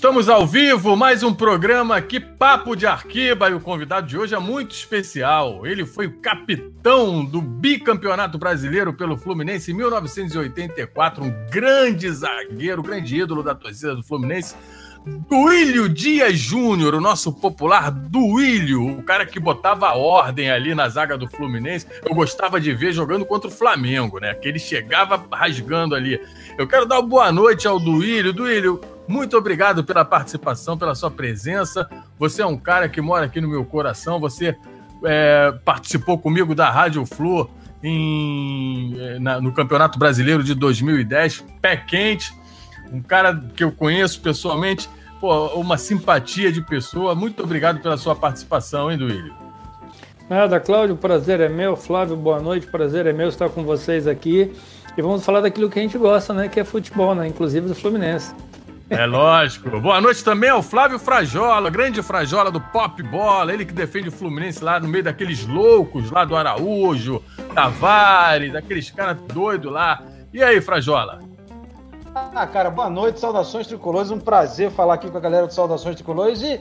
Estamos ao vivo, mais um programa aqui, Papo de Arquiba, e o convidado de hoje é muito especial. Ele foi o capitão do bicampeonato brasileiro pelo Fluminense em 1984, um grande zagueiro, grande ídolo da torcida do Fluminense. Duílio Dias Júnior, o nosso popular Duílio, o cara que botava ordem ali na zaga do Fluminense. Eu gostava de ver jogando contra o Flamengo, né? Que ele chegava rasgando ali. Eu quero dar uma boa noite ao Duílio. Duílio, muito obrigado pela participação, pela sua presença. Você é um cara que mora aqui no meu coração. Você é, participou comigo da Rádio Flu é, no Campeonato Brasileiro de 2010, pé quente um cara que eu conheço pessoalmente, pô, uma simpatia de pessoa. Muito obrigado pela sua participação, hein, Duílio? Nada, Cláudio, prazer é meu. Flávio, boa noite, prazer é meu estar com vocês aqui. E vamos falar daquilo que a gente gosta, né? Que é futebol, né? Inclusive do Fluminense. É lógico. Boa noite também ao Flávio Frajola, grande Frajola do Pop Bola, ele que defende o Fluminense lá no meio daqueles loucos lá do Araújo, Tavares, aqueles caras doidos lá. E aí, Frajola? Ah, cara, boa noite, saudações tricolores. Um prazer falar aqui com a galera do Saudações Tricolores e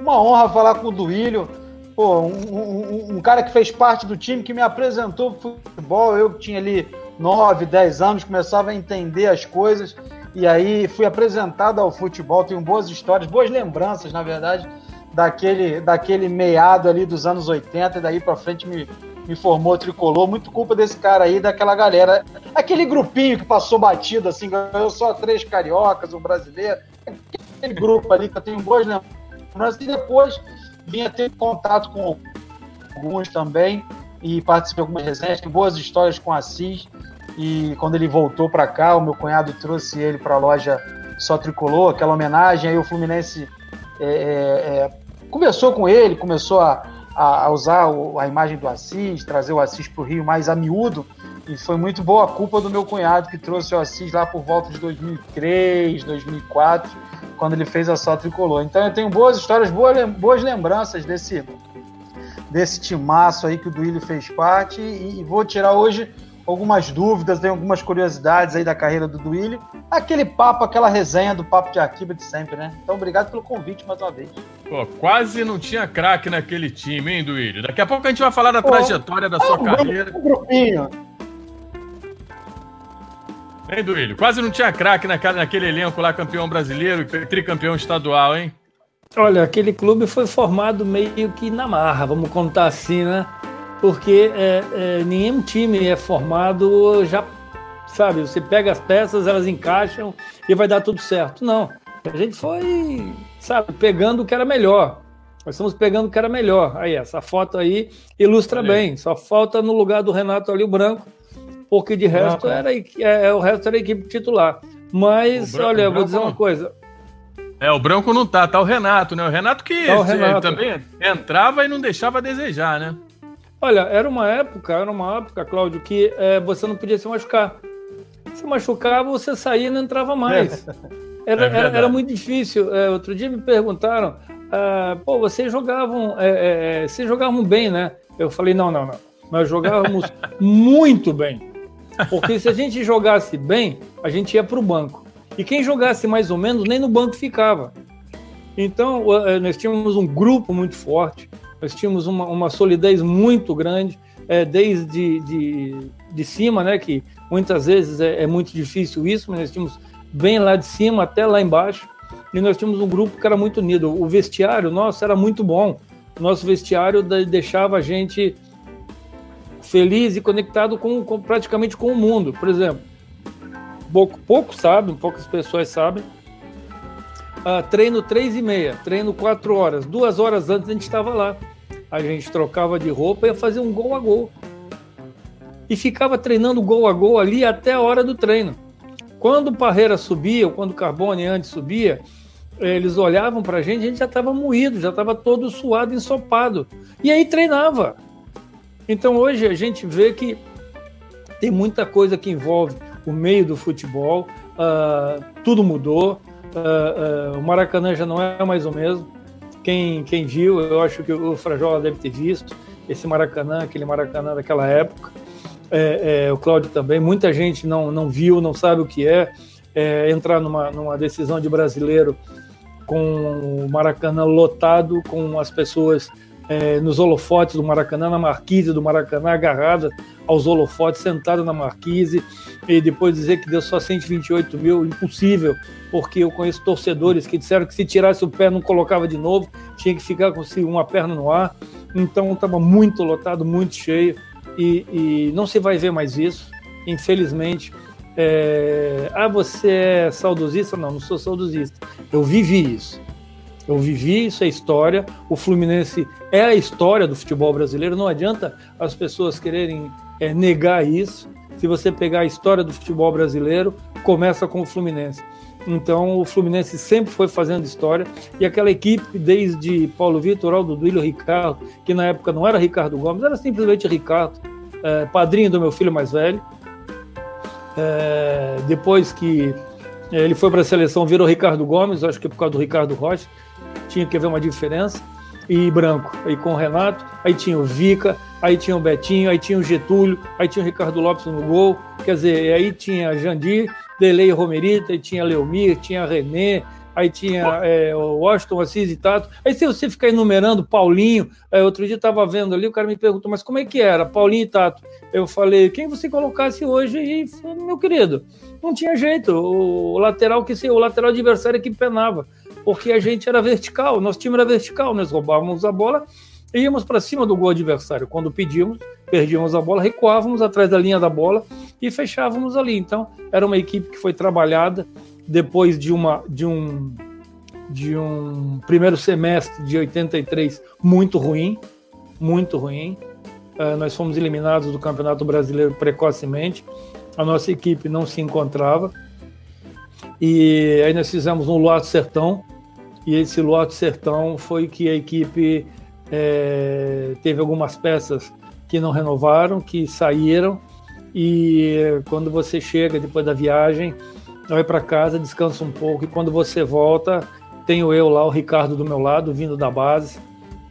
uma honra falar com o Duílio. Pô, um, um, um, cara que fez parte do time, que me apresentou o futebol. Eu que tinha ali 9, 10 anos, começava a entender as coisas. E aí fui apresentado ao futebol. Tenho boas histórias, boas lembranças, na verdade, daquele, daquele meado ali dos anos 80. E daí para frente me, me formou tricolor, muito culpa desse cara aí, daquela galera. Aquele grupinho que passou batido, assim, ganhou só três cariocas, um brasileiro. Aquele grupo ali que eu tenho boas lembranças. E depois vinha ter contato com alguns também e participei de algumas resenhas. Boas histórias com Assis. E quando ele voltou para cá, o meu cunhado trouxe ele para a loja Só Tricolor, aquela homenagem. Aí o Fluminense é, é, é, conversou com ele, começou a a, usar a imagem do Assis, trazer o Assis para o Rio mais a miúdo, e foi muito boa a culpa do meu cunhado que trouxe o Assis lá por volta de 2003, 2004, quando ele fez a só tricolor. Então eu tenho boas histórias, boas, boas lembranças desse, desse timaço aí que o Duílio fez parte, e, e vou tirar hoje algumas dúvidas, tem algumas curiosidades aí da carreira do Duílio. Aquele papo, aquela resenha do Papo de Arquiba de sempre, né? Então, obrigado pelo convite mais uma vez. Pô, quase não tinha craque naquele time, hein, Duílio? Daqui a pouco a gente vai falar da Pô, trajetória da sua um carreira. Um grupinho. Hein, Duílio? Quase não tinha craque naquele elenco lá, campeão brasileiro, tricampeão estadual, hein? Olha, aquele clube foi formado meio que na marra, vamos contar assim, né? Porque é, é, nenhum time é formado já, sabe, você pega as peças, elas encaixam e vai dar tudo certo. Não, a gente foi, sabe, pegando o que era melhor. Nós estamos pegando o que era melhor. Aí, essa foto aí ilustra bem. Só falta no lugar do Renato ali o branco, porque de resto era, é, é, o resto era a equipe titular. Mas, branco, olha, eu vou dizer uma coisa. É, o branco não tá, tá o Renato, né? O Renato que tá o Renato. também entrava e não deixava a desejar, né? Olha, era uma época, era uma época, Cláudio, que é, você não podia se machucar. Se machucava, você saía e não entrava mais. É. Era, é era, era, muito difícil. É, outro dia me perguntaram, ah, pô, vocês jogavam, é, é, vocês jogavam bem, né? Eu falei, não, não, não. Nós jogávamos muito bem. Porque se a gente jogasse bem, a gente ia para o banco. E quem jogasse mais ou menos, nem no banco ficava. Então, nós tínhamos um grupo muito forte. Nós tínhamos uma, uma solidez muito grande, é, desde de, de cima, né, que muitas vezes é, é, muito difícil isso, mas nós tínhamos bem lá de cima até lá embaixo, e nós tínhamos um grupo que era muito unido. O vestiário nosso era muito bom. Nosso vestiário deixava a gente feliz e conectado com, com praticamente com o mundo. Por exemplo, pouco, pouco sabem, poucas pessoas sabem, uh, treino três e meia, treino quatro horas, duas horas antes a gente estava lá a gente trocava de roupa e ia fazer um gol a gol. E ficava treinando gol a gol ali até a hora do treino. Quando o Parreira subia, ou quando o Carbone antes subia, eles olhavam para a gente, a gente já estava moído, já estava todo suado, ensopado. E aí treinava. Então hoje a gente vê que tem muita coisa que envolve o meio do futebol, uh, tudo mudou, uh, uh, o Maracanã já não é mais o mesmo. Quem, quem viu, eu acho que o Frajola deve ter visto esse Maracanã, aquele Maracanã daquela época. É, é, o Cláudio também. Muita gente não, não viu, não sabe o que é, é entrar numa, numa decisão de brasileiro com o Maracanã lotado, com as pessoas é, nos holofotes do Maracanã, na marquise do Maracanã, agarrada aos holofotes, sentada na marquise, e depois dizer que deu só 128 mil, impossível, porque eu conheço torcedores que disseram que se tirasse o pé não colocava de novo, tinha que ficar com uma perna no ar, então estava muito lotado, muito cheio, e, e, não se vai ver mais isso, infelizmente. É... Ah, você é saudosista? Não, não sou saudosista. Eu vivi isso. Eu vivi, isso é história. O Fluminense é a história do futebol brasileiro. Não adianta as pessoas quererem é, negar isso. Se você pegar a história do futebol brasileiro, começa com o Fluminense. Então, o Fluminense sempre foi fazendo história. E aquela equipe, desde Paulo Vitor, Aldo Duílio, Ricardo, que na época não era Ricardo Gomes, era simplesmente Ricardo, é, padrinho do meu filho mais velho. É, depois que ele foi para a seleção, virou Ricardo Gomes, acho que é por causa do Ricardo Rocha tinha que haver uma diferença, e branco. Aí com o Renato, aí tinha o Vica, aí tinha o Betinho, aí tinha o Getúlio, aí tinha o Ricardo Lopes no gol, quer dizer, aí tinha Jandir, Delei Romerita, aí tinha Leomir, tinha René, aí tinha é, o Washington Assis e Tato. Aí se você ficar enumerando Paulinho, é, outro dia estava vendo ali, o cara me perguntou, mas como é que era, Paulinho e Tato? Eu falei, quem você colocasse hoje? E meu querido, não tinha jeito, o lateral que o lateral adversário que penava porque a gente era vertical, nosso time era vertical, nós roubávamos a bola e íamos para cima do gol adversário. Quando pedíamos, perdíamos a bola, recuávamos atrás da linha da bola e fechávamos ali. Então, era uma equipe que foi trabalhada depois de, uma, de, um, de um primeiro semestre de 83 muito ruim, muito ruim. Uh, nós fomos eliminados do Campeonato Brasileiro precocemente. A nossa equipe não se encontrava. E aí nós fizemos um Luar do Sertão, e esse Lote Sertão foi que a equipe é, teve algumas peças que não renovaram, que saíram, e quando você chega depois da viagem, vai para casa, descansa um pouco, e quando você volta, tenho eu lá, o Ricardo do meu lado, vindo da base,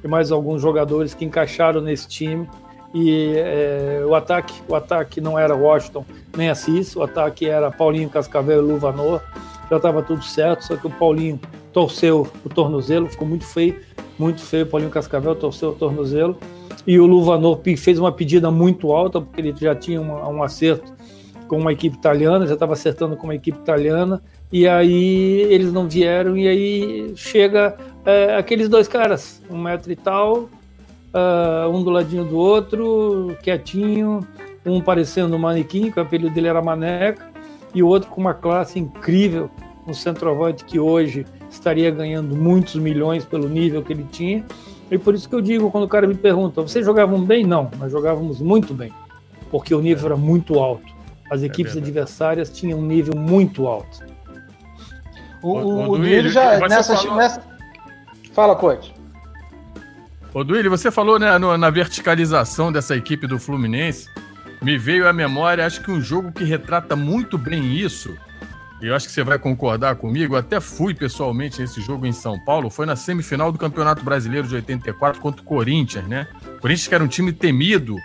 e mais alguns jogadores que encaixaram nesse time. E é, o ataque, o ataque não era Washington nem Assis, o ataque era Paulinho Cascavel e Luvanor. Já estava tudo certo, só que o Paulinho torceu o tornozelo, ficou muito feio, muito feio. Paulinho Cascavel torceu o tornozelo. E o Luvanor fez uma pedida muito alta, porque ele já tinha um acerto com uma equipe italiana, já estava acertando com uma equipe italiana. E aí eles não vieram, e aí chega é, aqueles dois caras, um metro e tal, uh, um do ladinho do outro, quietinho, um parecendo um manequim, que o apelido dele era Maneca, e o outro com uma classe incrível, um centroavante que hoje estaria ganhando muitos milhões pelo nível que ele tinha. E por isso que eu digo, quando o cara me pergunta, vocês jogavam bem? Não, nós jogávamos muito bem, porque o nível era muito alto. As é equipes é adversárias tinham um nível muito alto. O, o, o Duílio já nessa, falou... nessa... Fala, coach. Ô Duílio, você falou né, no, na verticalização dessa equipe do Fluminense. Me veio à memória, acho que um jogo que retrata muito bem isso eu acho que você vai concordar comigo, eu até fui pessoalmente nesse jogo em São Paulo, foi na semifinal do Campeonato Brasileiro de 84 contra o Corinthians, né? O Corinthians que era um time temido.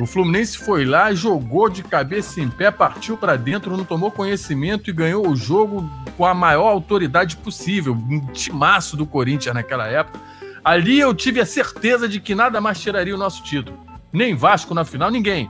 O Fluminense foi lá, jogou de cabeça em pé, partiu para dentro, não tomou conhecimento e ganhou o jogo com a maior autoridade possível. Um timaço do Corinthians naquela época. Ali eu tive a certeza de que nada mais tiraria o nosso título. Nem Vasco na final, ninguém.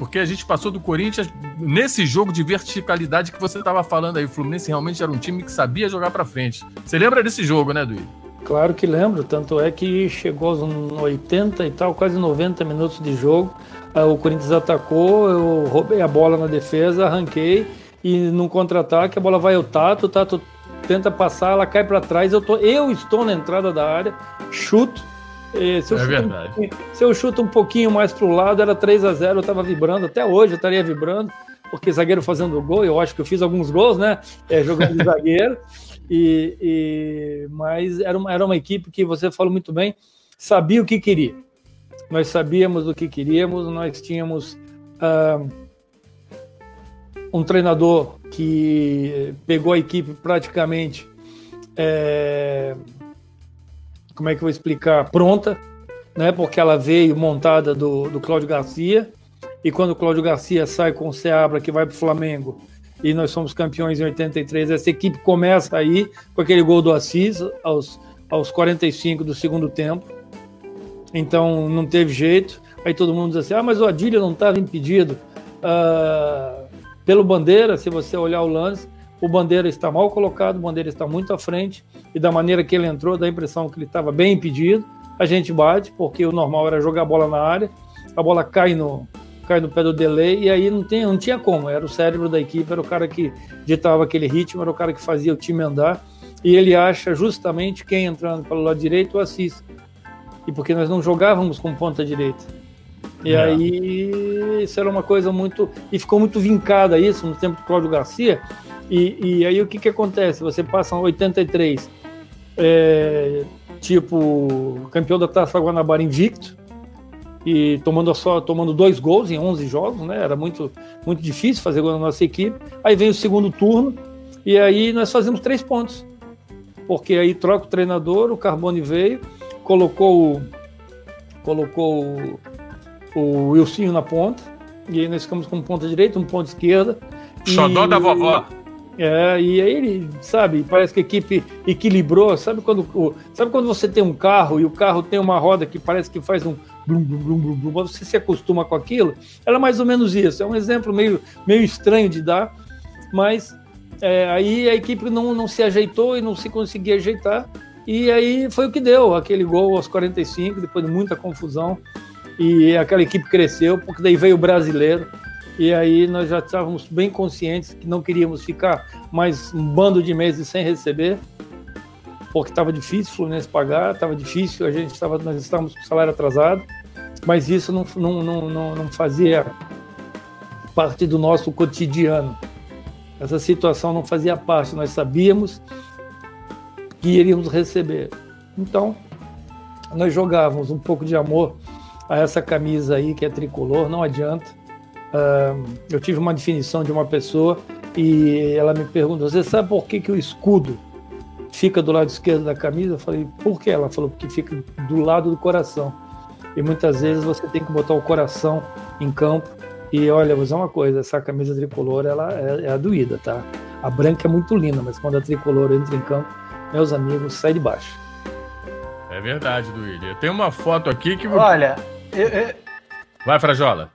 Porque a gente passou do Corinthians nesse jogo de verticalidade que você estava falando aí. O Fluminense realmente era um time que sabia jogar para frente. Você lembra desse jogo, né, Duílio? Claro que lembro, tanto é que chegou aos 80 e tal, quase 90 minutos de jogo. O Corinthians atacou, eu roubei a bola na defesa, arranquei e num contra-ataque a bola vai ao Tato, o Tato tenta passar, ela cai para trás, eu, tô, eu estou na entrada da área, chuto, se eu, é verdade. Um, se eu chuto um pouquinho mais para o lado, era 3 a 0 eu estava vibrando, até hoje eu estaria vibrando, porque zagueiro fazendo gol, eu acho que eu fiz alguns gols, né? É, jogando de zagueiro. E, e, mas era uma, era uma equipe que você falou muito bem, sabia o que queria. Nós sabíamos o que queríamos, nós tínhamos uh, um treinador que pegou a equipe praticamente. É, como é que eu vou explicar, pronta, né? Porque ela veio montada do, do Cláudio Garcia. E quando o Cláudio Garcia sai com o Seabra, que vai para o Flamengo, e nós somos campeões em 83. Essa equipe começa aí com aquele gol do Assis aos, aos 45 do segundo tempo. Então não teve jeito. Aí todo mundo diz assim: ah, mas o Adílio não estava impedido. Ah, pelo Bandeira, se você olhar o lance, o Bandeira está mal colocado, o Bandeira está muito à frente, e da maneira que ele entrou, dá a impressão que ele estava bem impedido. A gente bate, porque o normal era jogar a bola na área, a bola cai no, cai no pé do delay, e aí não, tem, não tinha como, era o cérebro da equipe, era o cara que ditava aquele ritmo, era o cara que fazia o time andar, e ele acha justamente quem entrando pelo lado direito o Assis. E porque nós não jogávamos com ponta direita. E é. aí isso era uma coisa muito. E ficou muito vincada isso no tempo do Cláudio Garcia. E, e aí o que, que acontece? Você passa 83, é, tipo, campeão da Taça Guanabara invicto, e tomando só tomando dois gols em 11 jogos, né? Era muito muito difícil fazer gol na nossa equipe. Aí vem o segundo turno e aí nós fazemos três pontos. Porque aí troca o treinador, o Carbone veio, colocou o, colocou o, o Wilsinho na ponta, e aí nós ficamos com um ponta direita, um ponta esquerda. Xodó da vovó. É, e aí ele, sabe, parece que a equipe equilibrou. Sabe quando, sabe quando você tem um carro e o carro tem uma roda que parece que faz um você se acostuma com aquilo? Era mais ou menos isso. É um exemplo meio, meio estranho de dar, mas é, aí a equipe não, não se ajeitou e não se conseguia ajeitar. E aí foi o que deu, aquele gol aos 45, depois de muita confusão. E aquela equipe cresceu, porque daí veio o brasileiro e aí nós já estávamos bem conscientes que não queríamos ficar mais um bando de meses sem receber, porque estava difícil o Fluminense pagar, estava difícil, a gente estava, nós estávamos com salário atrasado, mas isso não, não, não, não fazia parte do nosso cotidiano. Essa situação não fazia parte, nós sabíamos que iríamos receber. Então, nós jogávamos um pouco de amor a essa camisa aí que é tricolor, não adianta. Uh, eu tive uma definição de uma pessoa e ela me perguntou: Você sabe por que, que o escudo fica do lado esquerdo da camisa? Eu falei: Por que? Ela falou: Porque fica do lado do coração. E muitas vezes você tem que botar o coração em campo. E olha, vou dizer uma coisa: essa camisa tricolor ela é, é a doída, tá? A branca é muito linda, mas quando a tricolor entra em campo, meus amigos, sai de baixo. É verdade, Duílio. Tem uma foto aqui que. Olha, eu, eu... vai, Frajola.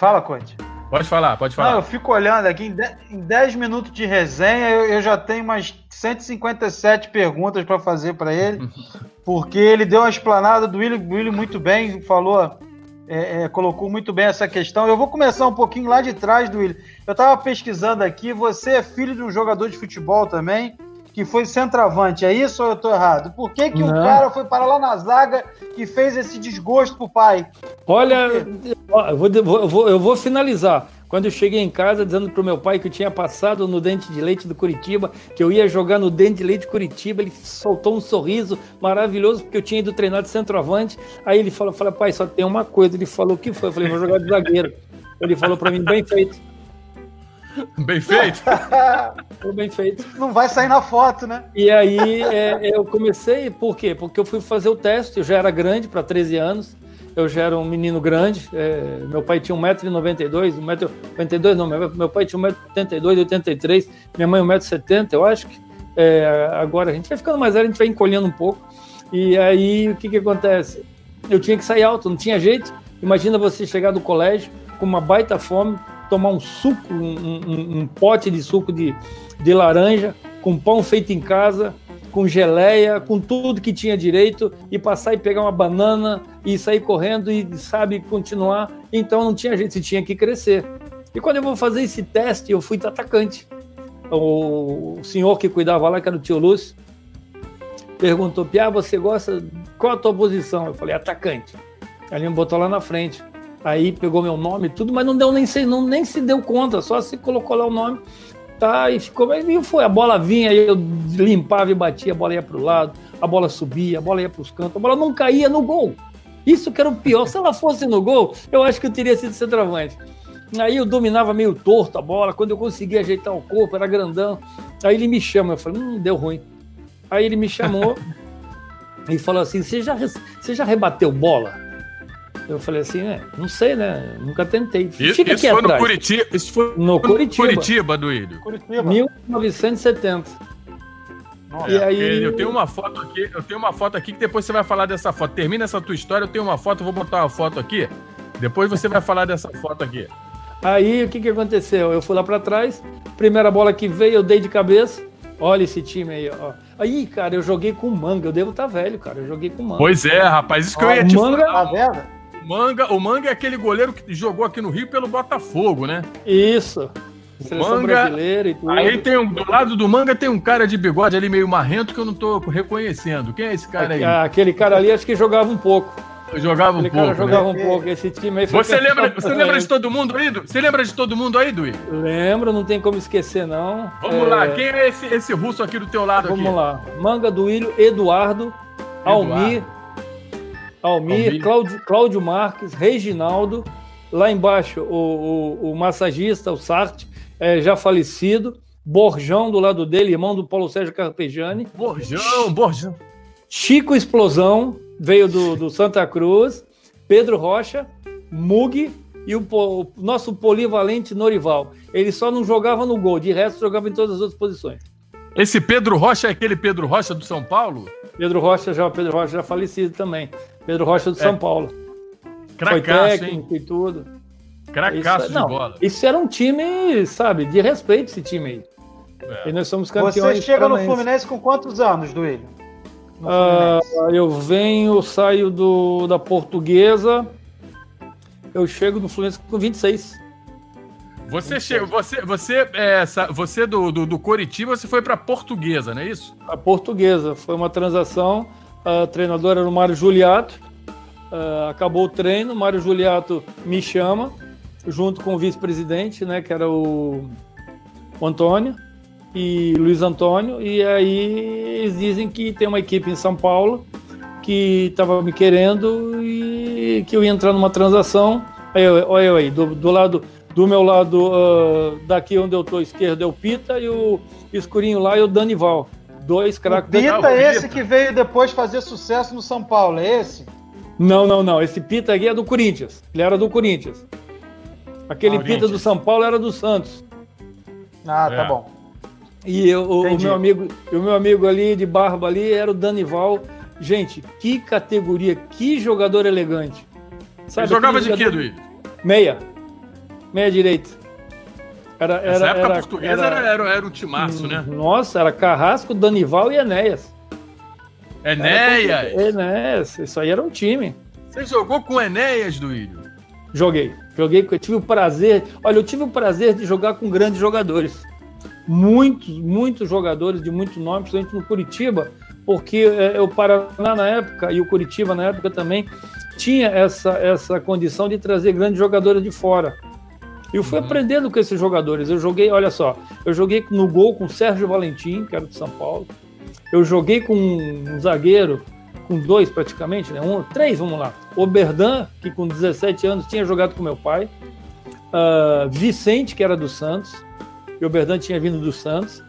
Fala, Conte. Pode falar, pode falar. Não, eu fico olhando aqui, em 10 minutos de resenha, eu, eu, já tenho umas 157 perguntas para fazer para ele, porque ele deu uma explanada do Willi, Willi muito bem, falou, é, é, colocou muito bem essa questão. Eu vou começar um pouquinho lá de trás do Willi. Eu estava pesquisando aqui, você é filho de um jogador de futebol também, que foi centroavante, é isso ou eu tô errado? Por que, que o cara foi para lá na zaga e fez esse desgosto pro pai? Olha, eu vou, eu, vou, eu vou finalizar. Quando eu cheguei em casa dizendo pro meu pai que eu tinha passado no dente de leite do Curitiba, que eu ia jogar no dente de leite do Curitiba, ele soltou um sorriso maravilhoso, porque eu tinha ido treinar de centroavante. Aí ele falou, falou pai, só tem uma coisa. Ele falou, o que foi? Eu falei, vou jogar de zagueiro. Ele falou para mim, bem feito. Bem feito? Foi bem feito. Não vai sair na foto, né? E aí é, eu comecei, por quê? Porque eu fui fazer o teste, eu já era grande para 13 anos, eu já era um menino grande, é, meu pai tinha 1,92m, 1,92m não, meu pai tinha 1,82m, 83 minha mãe 1,70m, eu acho que é, agora a gente vai ficando mais velho, a gente vai encolhendo um pouco, e aí o que que acontece? Eu tinha que sair alto, não tinha jeito, imagina você chegar do colégio com uma baita fome, tomar um suco, um, um, um pote de suco de, de laranja, com pão feito em casa, com geleia, com tudo que tinha direito, e passar e pegar uma banana e sair correndo e, sabe, continuar. Então não tinha jeito, você tinha que crescer. E quando eu vou fazer esse teste, eu fui atacante. O senhor que cuidava lá, que era o tio Lúcio, perguntou: Piá, você gosta? Qual a tua posição? Eu falei: atacante. Ele me botou lá na frente. Aí pegou meu nome e tudo, mas não deu nem se, não, nem se deu conta, só se colocou lá o nome, tá? E ficou, mas e foi. A bola vinha, eu limpava e batia, a bola ia para o lado, a bola subia, a bola ia para os cantos, a bola não caía no gol. Isso que era o pior. Se ela fosse no gol, eu acho que eu teria sido centroavante. Aí eu dominava meio torto a bola, quando eu conseguia ajeitar o corpo, era grandão. Aí ele me chama, eu falei, hum, deu ruim. Aí ele me chamou e falou assim: Você já, você já rebateu bola? Eu falei assim, né? Não sei, né? Nunca tentei. Fica isso aqui foi atrás. no Curitiba. Isso foi no Curitiba. Curitiba, Duílio. Curitiba. 1970. Nossa, e aí... Eu tenho uma foto aqui, eu tenho uma foto aqui que depois você vai falar dessa foto. Termina essa tua história, eu tenho uma foto, vou botar uma foto aqui. Depois você vai falar dessa foto aqui. Aí o que, que aconteceu? Eu fui lá para trás, primeira bola que veio, eu dei de cabeça. Olha esse time aí, ó. Aí, cara, eu joguei com manga. Eu devo estar tá velho, cara. Eu joguei com manga. Pois é, rapaz. Isso que eu ia te manga, falar. Tá vendo? Manga, o Manga é aquele goleiro que jogou aqui no Rio pelo Botafogo, né? Isso. Seleção manga, brasileira e tudo. Aí tem um, do lado do Manga tem um cara de bigode ali meio marrento que eu não tô reconhecendo. Quem é esse cara aí? Ah, aquele cara ali acho que jogava um pouco. Eu jogava um pouco. jogava né? um pouco. Esse time aí Você lembra, você lembra de todo mundo aí, Du? Você lembra de todo mundo aí, Dui? Lembro, não tem como esquecer, não. Vamos é... lá, quem é esse, esse russo aqui do teu lado Vamos aqui? lá. Manga do Ilho, Eduardo, Eduardo. Almir, Almir, Almir. Cláudio, Cláudio Marques, Reginaldo. Lá embaixo, o, o, o massagista, o Sartre, é, já falecido. Borjão do lado dele, irmão do Paulo Sérgio Carpegiani. Borjão, Borjão. Chico Explosão, veio do, do Santa Cruz. Pedro Rocha, Mug e o, o, nosso polivalente Norival. Ele só não jogava no gol, de resto jogava em todas as outras posições. Esse Pedro Rocha é aquele Pedro Rocha do São Paulo? Pedro Rocha já, Pedro Rocha já falecido também. Pedro Rocha do é. São Paulo. Cracaço, Foi técnico hein? e tudo. Cracaço isso, de não, bola. Isso era um time, sabe, de respeito esse time aí. É. E nós somos campeões. Você chega no Fluminense com quantos anos, Duílio? Uh, eu venho, saio do, da Portuguesa, eu chego no Fluminense com 26. Você chega, você, você, é, você do, do, do Coritiba, você foi para Portuguesa, não é isso? A Portuguesa foi uma transação. O treinador era o Mário Juliato. Uh, acabou o treino, Mário Juliato me chama, junto com o vice-presidente, né, que era o, o Antônio e Luiz Antônio. E aí eles dizem que tem uma equipe em São Paulo que estava me querendo e que eu ia entrar numa transação. Aí, olha eu aí, do, do lado do meu lado, uh, daqui onde eu estou, esquerdo é o Pita e o escurinho lá é o Danival. Dois craques. Pita é esse que veio depois fazer sucesso no São Paulo, é esse? Não, não, não. Esse Pita aqui é do Corinthians. Ele era do Corinthians. Aquele ah, Pita do São Paulo era do Santos. Ah, tá é. bom. E eu, o, o, meu amigo, o meu amigo ali de barba ali era o Danival. Gente, que categoria, que jogador elegante. Sabe, Ele jogava de quê, Duí? Meia. Meia direita. Era, era, Essa época era, portuguesa era, era, era o timaço, né? Nossa, era Carrasco, Danival e Enéas. Enéas? Enéas, isso aí era um time. Você jogou com Enéas, Duílio? Joguei. Joguei, eu tive o prazer. Olha, eu tive o prazer de jogar com grandes jogadores muitos, muitos jogadores de muito nome, principalmente no Curitiba, porque é, o Paraná na época e o Curitiba na época também tinha essa, essa condição de trazer grandes jogadores de fora. Eu fui uhum. aprendendo com esses jogadores. Eu joguei, olha só, eu joguei no gol com Sérgio Valentim, que era de São Paulo. Eu joguei com um zagueiro, com dois praticamente, né? Um, três, vamos lá. O Berdan, que com 17 anos tinha jogado com meu pai. Uh, Vicente, que era do Santos e o Berdan tinha vindo do Santos.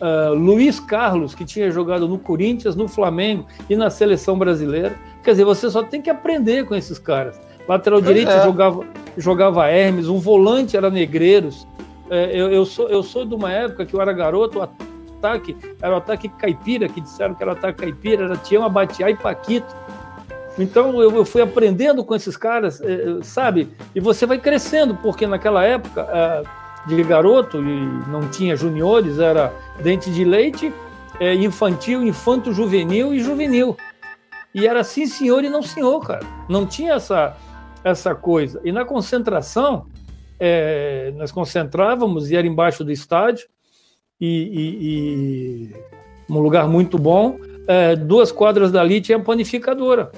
Uh, Luiz Carlos, que tinha jogado no Corinthians, no Flamengo e na seleção brasileira. Quer dizer, você só tem que aprender com esses caras. Lateral direito é. jogava, jogava Hermes, um volante era Negreiros. É, eu, eu, sou, eu sou de uma época que eu era garoto, o ataque era o ataque caipira, que disseram que era o ataque caipira, era Tião Abatiá e Paquito. Então eu, eu, fui aprendendo com esses caras, é, sabe? E você vai crescendo, porque naquela época é, de garoto e não tinha juniores, era dente de leite, é, infantil, infanto juvenil e juvenil. E era sim senhor e não senhor, cara. Não tinha essa, essa coisa. E na concentração, é, nós concentrávamos e era embaixo do estádio, e, e, e um lugar muito bom. É, duas quadras dali tinha panificadora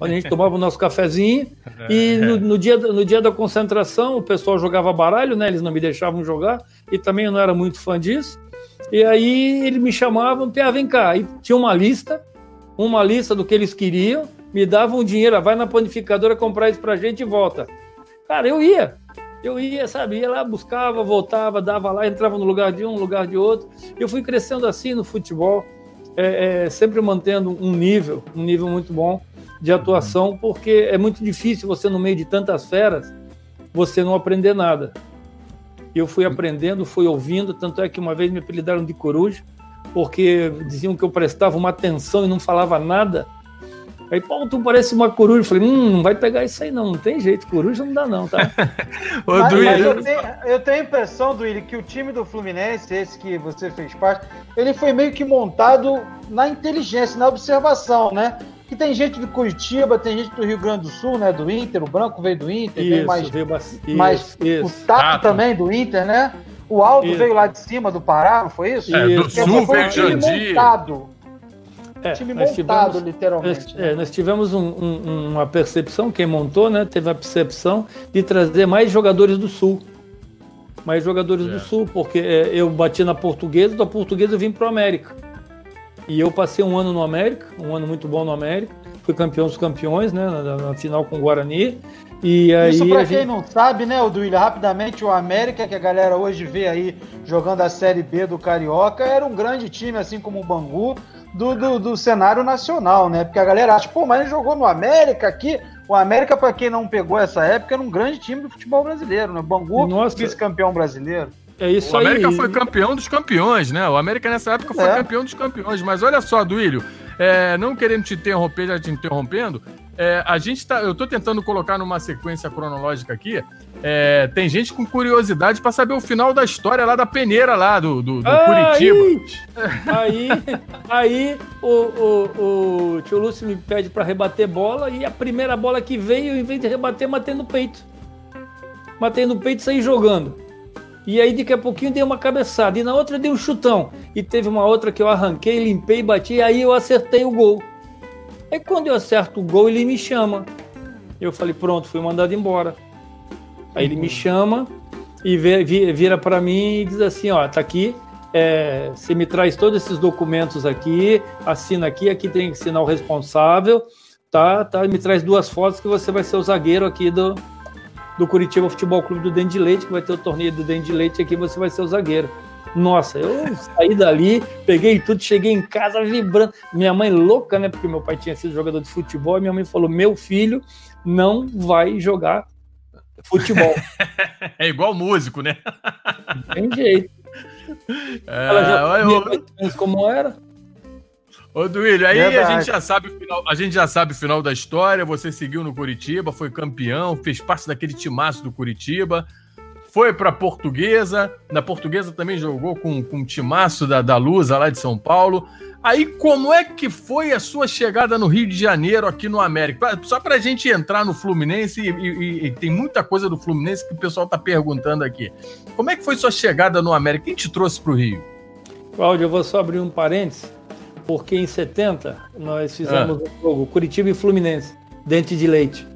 onde a gente tomava o nosso cafezinho. E no, no, dia, no dia da concentração, o pessoal jogava baralho, né? Eles não me deixavam jogar, e também eu não era muito fã disso. E aí eles me chamavam, Pia, vem cá. E tinha uma lista, uma lista do que eles queriam, me davam dinheiro, vai na panificadora comprar isso pra gente e volta. Cara, eu ia. Eu ia, sabe, ia lá, buscava, voltava, dava lá, entrava no lugar de um, no lugar de outro. Eu fui crescendo assim no futebol, é, é, sempre mantendo um nível, um nível muito bom de atuação, porque é muito difícil você, no meio de tantas feras, você não aprender nada. Eu fui aprendendo, fui ouvindo, tanto é que uma vez me apelidaram de coruja, porque diziam que eu prestava uma atenção e não falava nada. Aí, pô, tu parece uma coruja. Eu falei, hum, não vai pegar isso aí não, não tem jeito, coruja não dá não, tá? Ô, mas, mas eu, tenho, eu tenho a impressão, Duílio, que o time do Fluminense, esse que você fez parte, ele foi meio que montado na inteligência, na observação, né? Que tem gente de Curitiba, tem gente do Rio Grande do Sul, né? Do Inter, o Branco veio do Inter, isso, mais, veio mais isso, o Tato, também do Inter, né? O Aldo isso. veio lá de cima do Pará, não foi isso? É, do Sul veio um time montado. É, time montado, tivemos, literalmente. Nós, né? é, nós tivemos um, um, uma percepção, quem montou, né? Teve a percepção de trazer mais jogadores do Sul. Mais jogadores é. do Sul, porque é, eu bati na portuguesa, da portuguesa eu vim para o América. E eu passei um ano no América, um ano muito bom no América. Fui campeão dos campeões, né? Na, na final com o Guarani. E aí, Isso para quem gente... não sabe, né, Duílio, rapidamente, o América, que a galera hoje vê aí jogando a Série B do Carioca, era um grande time, assim como o Bangu, do, do, do cenário nacional, né? Porque a galera acha, pô, mas ele jogou no América aqui. O América, para quem não pegou essa época, era um grande time do futebol brasileiro, né? Bangu, vice-campeão brasileiro. É isso o América aí. foi campeão dos campeões, né? O América nessa época foi é. campeão dos campeões. Mas olha só, Duílio, é, não querendo te interromper, já te interrompendo, é, a gente tá. Eu estou tentando colocar numa sequência cronológica aqui. É, tem gente com curiosidade para saber o final da história lá da peneira lá do, do, do Curitiba. Aí, aí o, o, o tio Lúcio me pede para rebater bola e a primeira bola que veio, em vez de rebater, matei no peito. Matei no peito e saí jogando. E aí, daqui a pouquinho, dei uma cabeçada. E na outra, dei um chutão. E teve uma outra que eu arranquei, limpei, bati. E aí, eu acertei o gol. Aí, quando eu acerto o gol, ele me chama. Eu falei, pronto, fui mandado embora. Aí, ele me chama e vira para mim e diz assim: Ó, tá aqui. É, você me traz todos esses documentos aqui, assina aqui, aqui tem que assinar o responsável, tá? tá? Me traz duas fotos que você vai ser o zagueiro aqui do, do Curitiba Futebol Clube do Dente de Leite, que vai ter o torneio do Dente de Leite aqui, você vai ser o zagueiro. Nossa, eu saí dali, peguei tudo, cheguei em casa vibrando. Minha mãe louca, né? Porque meu pai tinha sido jogador de futebol, e minha mãe falou: meu filho não vai jogar futebol. é igual músico, né? Tem jeito. É, Ela já eu... como era. Ô, Duílio, aí Verdade. a gente, já sabe o final, a gente já sabe o final da história. Você seguiu no Curitiba, foi campeão, fez parte daquele timaço do Curitiba. Foi para Portuguesa. Na Portuguesa também jogou com, com o timaço da, da Lusa lá de São Paulo. Aí, como é que foi a sua chegada no Rio de Janeiro, aqui no América? Só para a gente entrar no Fluminense, e, e, e, tem muita coisa do Fluminense que o pessoal está perguntando aqui. Como é que foi sua chegada no América? Quem te trouxe para o Rio? Cláudio, eu vou só abrir um parênteses porque em 70 nós fizemos ah. um jogo Curitiba e Fluminense, dente de leite.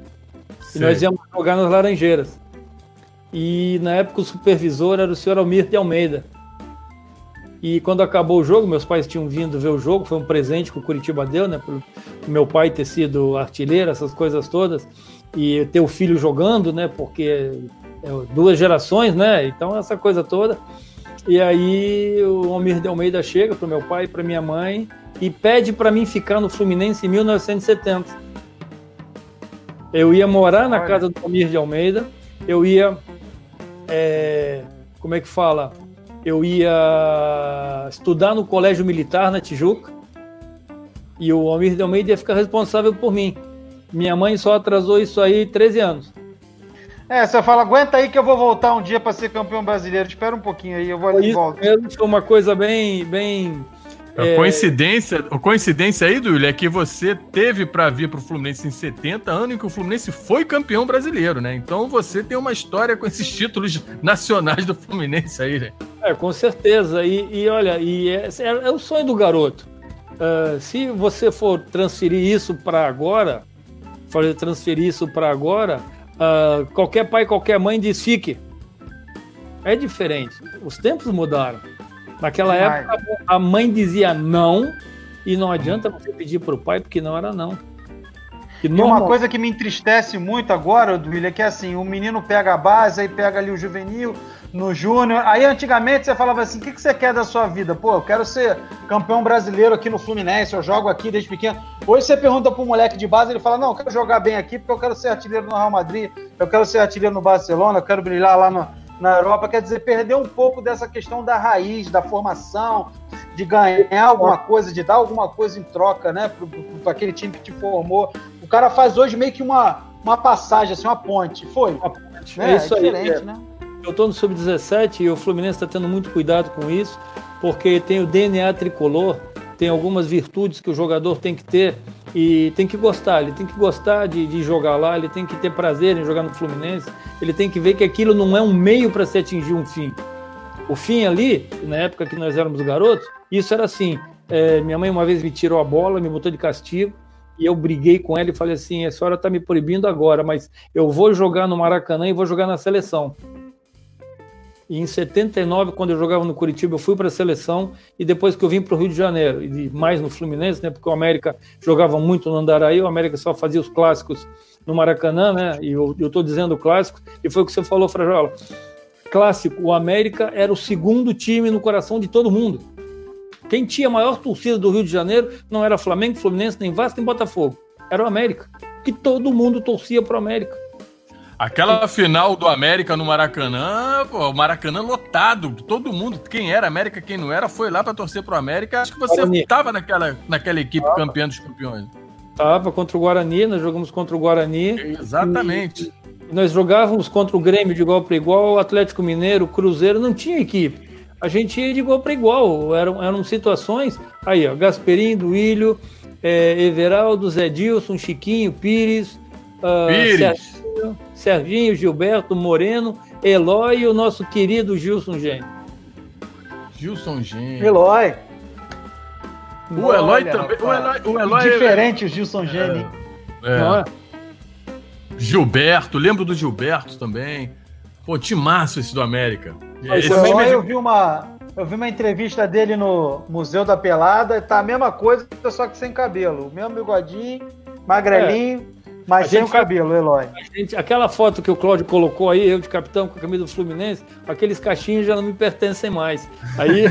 E nós íamos jogar nas Laranjeiras. E na época o supervisor era o senhor Almir de Almeida. E quando acabou o jogo, meus pais tinham vindo ver o jogo, foi um presente que o Curitiba deu, né? Por meu pai ter sido artilheiro, essas coisas todas, e ter o filho jogando, né? Porque é duas gerações, né? Então essa coisa toda. E aí o Almir de Almeida chega para meu pai e para minha mãe e pede para mim ficar no Fluminense em 1970. Eu ia morar na casa do Almir de Almeida, eu ia. É, como é que fala? Eu ia estudar no Colégio Militar na Tijuca e o Almir de Almeida ia ficar responsável por mim. Minha mãe só atrasou isso aí 13 anos. É, você fala, aguenta aí que eu vou voltar um dia para ser campeão brasileiro. Espera um pouquinho aí, eu vou ali e volto. Foi uma coisa bem, bem a é... coincidência, a coincidência aí, Duílio, é que você teve para vir para o Fluminense em 70, ano em que o Fluminense foi campeão brasileiro, né? Então você tem uma história com esses títulos nacionais do Fluminense aí, né? É, com certeza. E, e olha, e é, é, é, o sonho do garoto. Uh, se você for transferir isso para agora, fazer transferir isso para agora, uh, qualquer pai, qualquer mãe diz fique. É diferente. Os tempos mudaram. Naquela Demais. época, a mãe dizia não, e não adianta você pedir para o pai, porque não era não. E normal... uma coisa que me entristece muito agora, Duílio, é que assim, o menino pega a base, aí pega ali o juvenil, no Júnior. Aí antigamente você falava assim: o que, que você quer da sua vida? Pô, eu quero ser campeão brasileiro aqui no Fluminense, eu jogo aqui desde pequeno. Hoje você pergunta para um moleque de base, ele fala: não, eu quero jogar bem aqui porque eu quero ser artilheiro no Real Madrid, eu quero ser artilheiro no Barcelona, eu quero brilhar lá no, na Europa. Quer dizer, perder um pouco dessa questão da raiz, da formação, de ganhar alguma coisa, de dar alguma coisa em troca, né, para aquele time que te formou. O cara faz hoje meio que uma, uma passagem, assim, uma ponte. Foi. Uma ponte. É, é isso aí. É. Né? Eu estou no Sub-17 e o Fluminense está tendo muito cuidado com isso, porque tem o DNA tricolor, tem algumas virtudes que o jogador tem que ter e tem que gostar. Ele tem que gostar de, de jogar lá, ele tem que ter prazer em jogar no Fluminense, ele tem que ver que aquilo não é um meio para se atingir um fim. O fim ali, na época que nós éramos garotos, isso era assim. É, minha mãe uma vez me tirou a bola, me botou de castigo, e eu briguei com ela e falei assim: a senhora está me proibindo agora, mas eu vou jogar no Maracanã e vou jogar na seleção. E em 79, quando eu jogava no Curitiba, eu fui para a seleção e depois que eu vim para o Rio de Janeiro, e mais no Fluminense, né, porque o América jogava muito no Andaraí, o América só fazia os clássicos no Maracanã, né, e eu estou dizendo clássico, e foi o que você falou, Frajola. Clássico, o América era o segundo time no coração de todo mundo. Quem tinha a maior torcida do Rio de Janeiro não era Flamengo, Fluminense, nem Vasco, nem Botafogo. Era o América. Que todo mundo torcia para o América. Aquela final do América no Maracanã, pô, o Maracanã lotado, todo mundo, quem era América, quem não era, foi lá para torcer pro América. Acho que você estava naquela, naquela equipe tava. campeã dos campeões. Tava contra o Guarani, nós jogamos contra o Guarani. Exatamente. E, nós jogávamos contra o Grêmio de igual para igual, o Atlético Mineiro, o Cruzeiro, não tinha equipe. A gente ia de igual para igual, eram, eram situações. Aí, ó, Gasperim, Duílio, é, Everaldo, Zé Dilson, Chiquinho, Pires. Uh, Pires. Serginho, Gilberto, Moreno, Eloy e o nosso querido Gilson Gênio. Gilson Gênio. Eloy. O Eloy também. O Eloy, o Eloy é- Diferente é... o Gilson Gênio. É. é. Gilberto, lembro do Gilberto também. Pô, timaço esse do América. Esse Eloy, eu vi uma, eu vi uma entrevista dele no Museu da Pelada, tá a mesma coisa, só que sem cabelo. O mesmo bigodinho, magrelinho. É. Mas sem o cabelo, Eloy. Gente, aquela foto que o Cláudio colocou aí, eu de capitão com a camisa do Fluminense, aqueles cachinhos já não me pertencem mais. Aí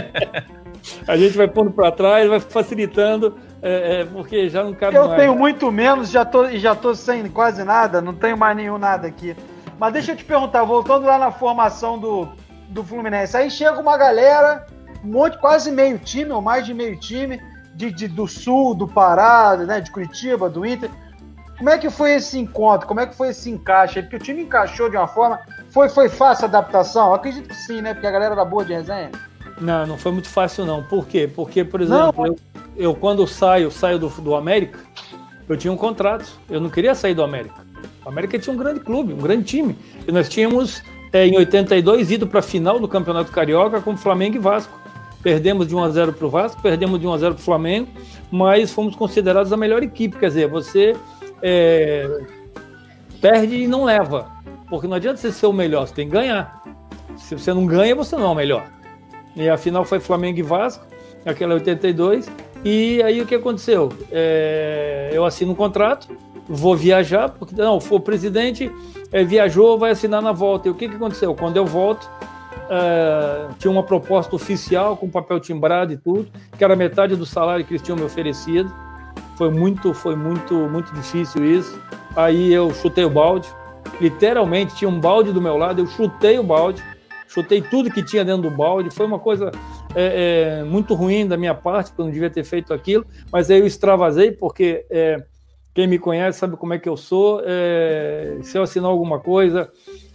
a gente vai pondo para trás, vai facilitando, é, é, porque já não cabe eu mais. Eu tenho muito menos, já tô, já tô sem quase nada, não tenho mais nenhum nada aqui. Mas deixa eu te perguntar, voltando lá na formação do, do Fluminense, aí chega uma galera, um monte, quase meio time, ou mais de meio time, de, de do Sul, do Pará, né, de Curitiba, do Inter. Como é que foi esse encontro? Como é que foi esse encaixe? Porque o time encaixou de uma forma. Foi, foi fácil a adaptação? Eu acredito que sim, né? Porque a galera era boa de resenha. Não, não foi muito fácil, não. Por quê? Porque, por exemplo, eu, eu, quando saio, saio do, do América, eu tinha um contrato. Eu não queria sair do América. O América tinha um grande clube, um grande time. E nós tínhamos, é, em 82, ido para a final do Campeonato Carioca com Flamengo e Vasco. Perdemos de 1 a 0 para o Vasco, perdemos de 1 a 0 para o Flamengo, mas fomos considerados a melhor equipe. Quer dizer, você é, perde e não leva. Porque não adianta você ser o melhor, você tem que ganhar. Se você não ganha, você não é o melhor. E a final foi Flamengo e Vasco, aquela 82. E aí o que aconteceu? É, eu assino um contrato, vou viajar, porque não, o presidente é, viajou, vai assinar na volta. E o que, que aconteceu? Quando eu volto, é, tinha uma proposta oficial com papel timbrado e tudo, que era metade do salário que eles tinham me oferecido. Foi muito, foi muito, muito difícil isso. Aí eu chutei o balde. Literalmente tinha um balde do meu lado, eu chutei o balde, chutei tudo que tinha dentro do balde. Foi uma coisa é, é, muito ruim da minha parte, porque eu não devia ter feito aquilo. Mas aí eu extravasei, porque é, quem me conhece sabe como é que eu sou. É, se eu assinar alguma coisa,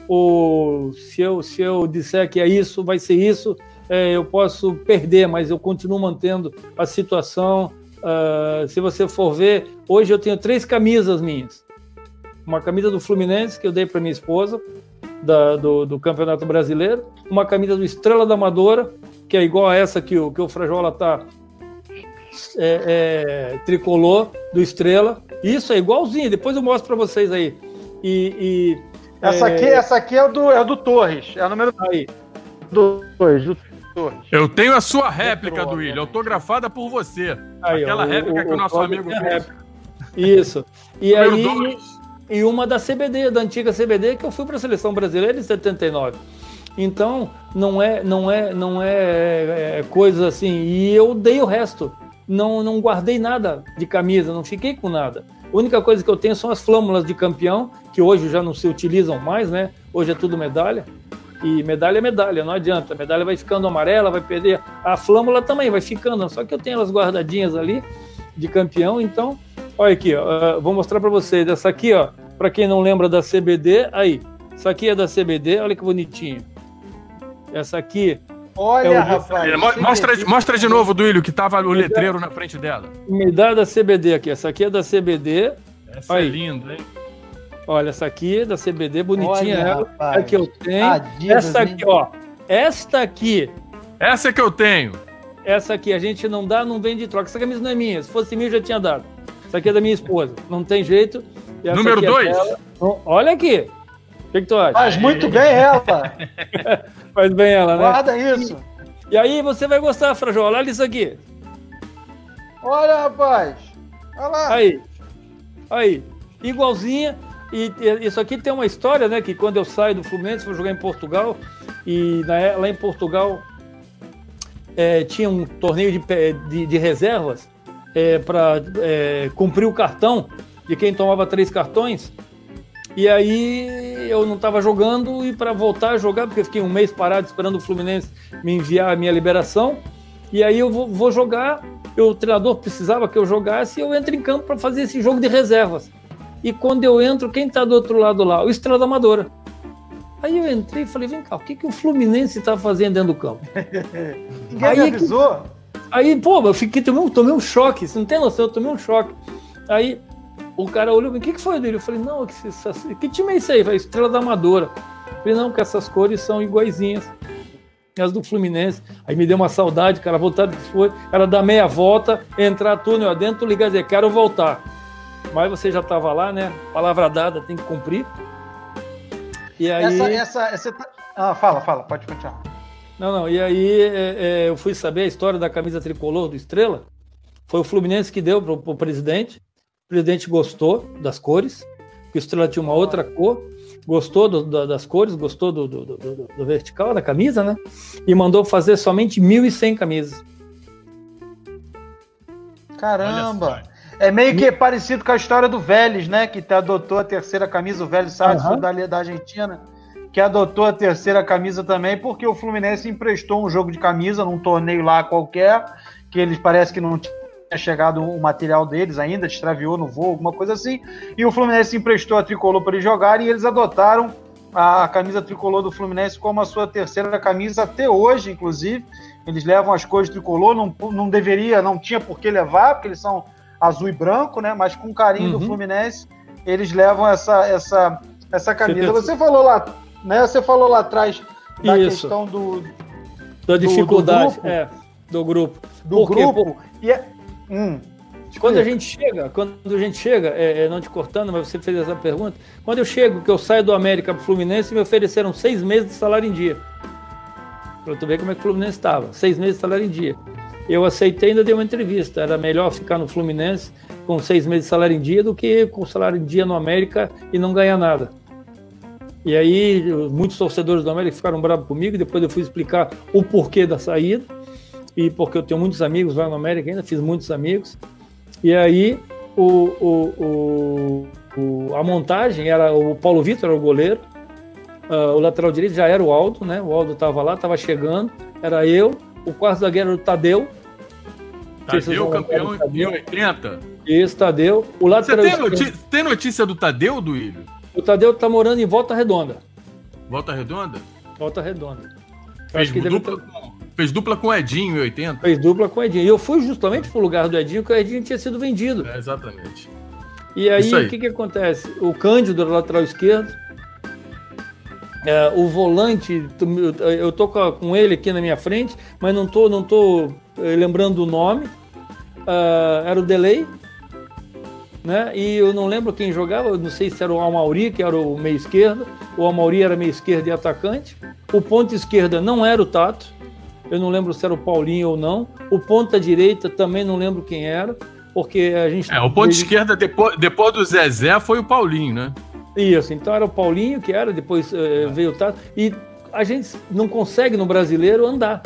ou se eu, se eu disser que é isso, vai ser isso, é, eu posso perder, mas eu continuo mantendo a situação. Uh, se você for ver, hoje eu tenho três camisas minhas. Uma camisa do Fluminense, que eu dei para minha esposa, da, do, do, Campeonato Brasileiro. Uma camisa do Estrela da Amadora, que é igual a essa que o, que o Frajola tá é, é, tricolor do Estrela. Isso é igualzinho, depois eu mostro para vocês aí. E, e essa, é... aqui, essa aqui é do, é do Torres, é o número aí. Do Torres, do eu tenho a sua réplica do William, autografada por você. Aí, Aquela ó, réplica o, que o, nosso amigo fez. Isso. E aí, e uma da CBD, da antiga CBD, que eu fui para a seleção brasileira em 79. Então, não é, não é, não é, é, coisa assim. E eu dei o resto. Não, não guardei nada de camisa, não fiquei com nada. A única coisa que eu tenho são as flâmulas de campeão, que hoje já não se utilizam mais, né? Hoje é tudo medalha. E medalha é medalha, não adianta. A medalha vai ficando amarela, vai perder. A flâmula também vai ficando, só que eu tenho elas guardadinhas ali de campeão, então. Olha aqui, ó, vou mostrar para vocês. Essa aqui, ó, para quem não lembra da CBD, aí. Essa aqui é da CBD, olha que bonitinho. Essa aqui. Olha, é rapaz. Mostra, mostra de novo, Duílio, que tava o letreiro na frente dela. Me dá da CBD aqui. Essa aqui é da CBD. Essa é aí. é linda, hein? Olha, essa aqui é da CBD, bonitinha Olha, ela. Rapaz. É que eu tenho. Adidas, essa aqui, ó. Esta aqui. Essa que eu tenho. Essa aqui a gente não dá, não vende troca. Essa camisa não é minha. Se fosse minha, eu já tinha dado. Essa aqui é da minha esposa. Não tem jeito. Número 2. É Olha aqui. O que, que tu acha? Faz muito bem ela. Faz bem ela, né? Guarda isso. E, e aí você vai gostar, Frajola. Olha isso aqui. Olha, rapaz. Olha lá. Aí. Aí. Igualzinha. E, e isso aqui tem uma história, né? Que quando eu saio do Fluminense, vou jogar em Portugal. E na, lá em Portugal é, tinha um torneio de, de, de reservas é, para é, cumprir o cartão de quem tomava três cartões. E aí eu não estava jogando e para voltar a jogar, porque eu fiquei um mês parado esperando o Fluminense me enviar a minha liberação. E aí eu vou, vou jogar, o treinador precisava que eu jogasse e eu entro em campo para fazer esse jogo de reservas. E quando eu entro, quem está do outro lado lá? O Estrela da Amadora. Aí eu entrei e falei, vem cá, o que, que o Fluminense está fazendo dentro do campo? Ninguém aí, avisou? Que... Aí, pô, eu fiquei, tomei um, tomei um choque, você não tem noção, eu tomei um choque. Aí o cara olhou, o que, que foi dele? Eu falei, não, que, que time é isso aí? Falei, Estrela da Amadora. Eu falei, não, que essas cores são iguaizinhas as do Fluminense. Aí me deu uma saudade, cara, vontade que foi, era dar meia volta, entrar túnel adentro, ligar e dizer, quero voltar. Mas você já estava lá, né? Palavra dada, tem que cumprir. E aí... Essa, essa, essa... Ah, fala, fala, pode continuar. Não, não, e aí é, é, eu fui saber a história da camisa tricolor do Estrela. Foi o Fluminense que deu para o presidente. O presidente gostou das cores, porque o Estrela tinha uma outra cor, gostou do, do, das cores, gostou do, do, vertical da camisa, né? E mandou fazer somente 1.100 camisas. Caramba! É meio que parecido com a história do Vélez, né? Que adotou a terceira camisa, o Vélez Sardes, uhum. da, da Argentina, que adotou a terceira camisa também, porque o Fluminense emprestou um jogo de camisa num torneio lá qualquer, que eles parece que não chegado o material deles ainda, extraviou no voo, alguma coisa assim. E o Fluminense emprestou a tricolor para eles jogarem e eles adotaram a camisa tricolor do Fluminense como a sua terceira camisa até hoje, inclusive. Eles levam as cores tricolor, não, não deveria, não tinha por que levar, porque eles são azul e branco, né? Mas com carinho uhum. do Fluminense, eles levam essa, essa, essa camisa. Você falou lá, né? Você falou lá atrás da Isso. questão do da dificuldade do, do grupo, é, do grupo. Do grupo. E é, Hum. Quando a gente chega, quando a gente chega, é, é, não te cortando, mas você fez essa pergunta. Quando eu chego, que eu saio do América para o Fluminense, me ofereceram seis meses de salário em dia. Para tu ver como é que o Fluminense estava. Seis meses de salário em dia. Eu aceitei ainda dei uma entrevista. Era melhor ficar no Fluminense com seis meses de salário em dia do que com salário em dia no América e não ganhar nada. E aí, muitos torcedores do América ficaram bravos comigo. Depois eu fui explicar o porquê da saída e porque eu tenho muitos amigos lá no América ainda, fiz muitos amigos. E aí o, o, o, a montagem era o Paulo Vitor, era o goleiro, uh, o lateral direito já era o Aldo, né? O Aldo estava lá, estava chegando, era eu, o quarto zagueiro era o Tadeu. Tadeu, campeão em 1080? Isso, Tadeu. O lateral Você tem, notícia, tem notícia do Tadeu, Duílio? O Tadeu tá morando em Volta Redonda. Volta Redonda? Volta Redonda. Fez dupla, com, fez dupla com o Edinho em 80. Fez dupla com o Edinho. E eu fui justamente pro lugar do Edinho, que o Edinho tinha sido vendido. É, exatamente. E aí, aí, o que, que acontece? O Cândido, lateral esquerdo, é, o volante, eu tô com ele aqui na minha frente, mas não tô, não tô eh, lembrando o nome. Uh, era o Delay, né? E eu não lembro quem jogava, não sei se era o Amauri, que era o meio esquerdo, o Amauri era meio esquerdo e atacante. O ponto esquerda não era o Tato, eu não lembro se era o Paulinho ou não. O ponta direita também não lembro quem era, porque a gente. É, o ponto esquerda depois, depois do Zezé foi o Paulinho, né? Isso, então era o Paulinho que era, depois é. veio o Tato. E a gente não consegue no brasileiro andar.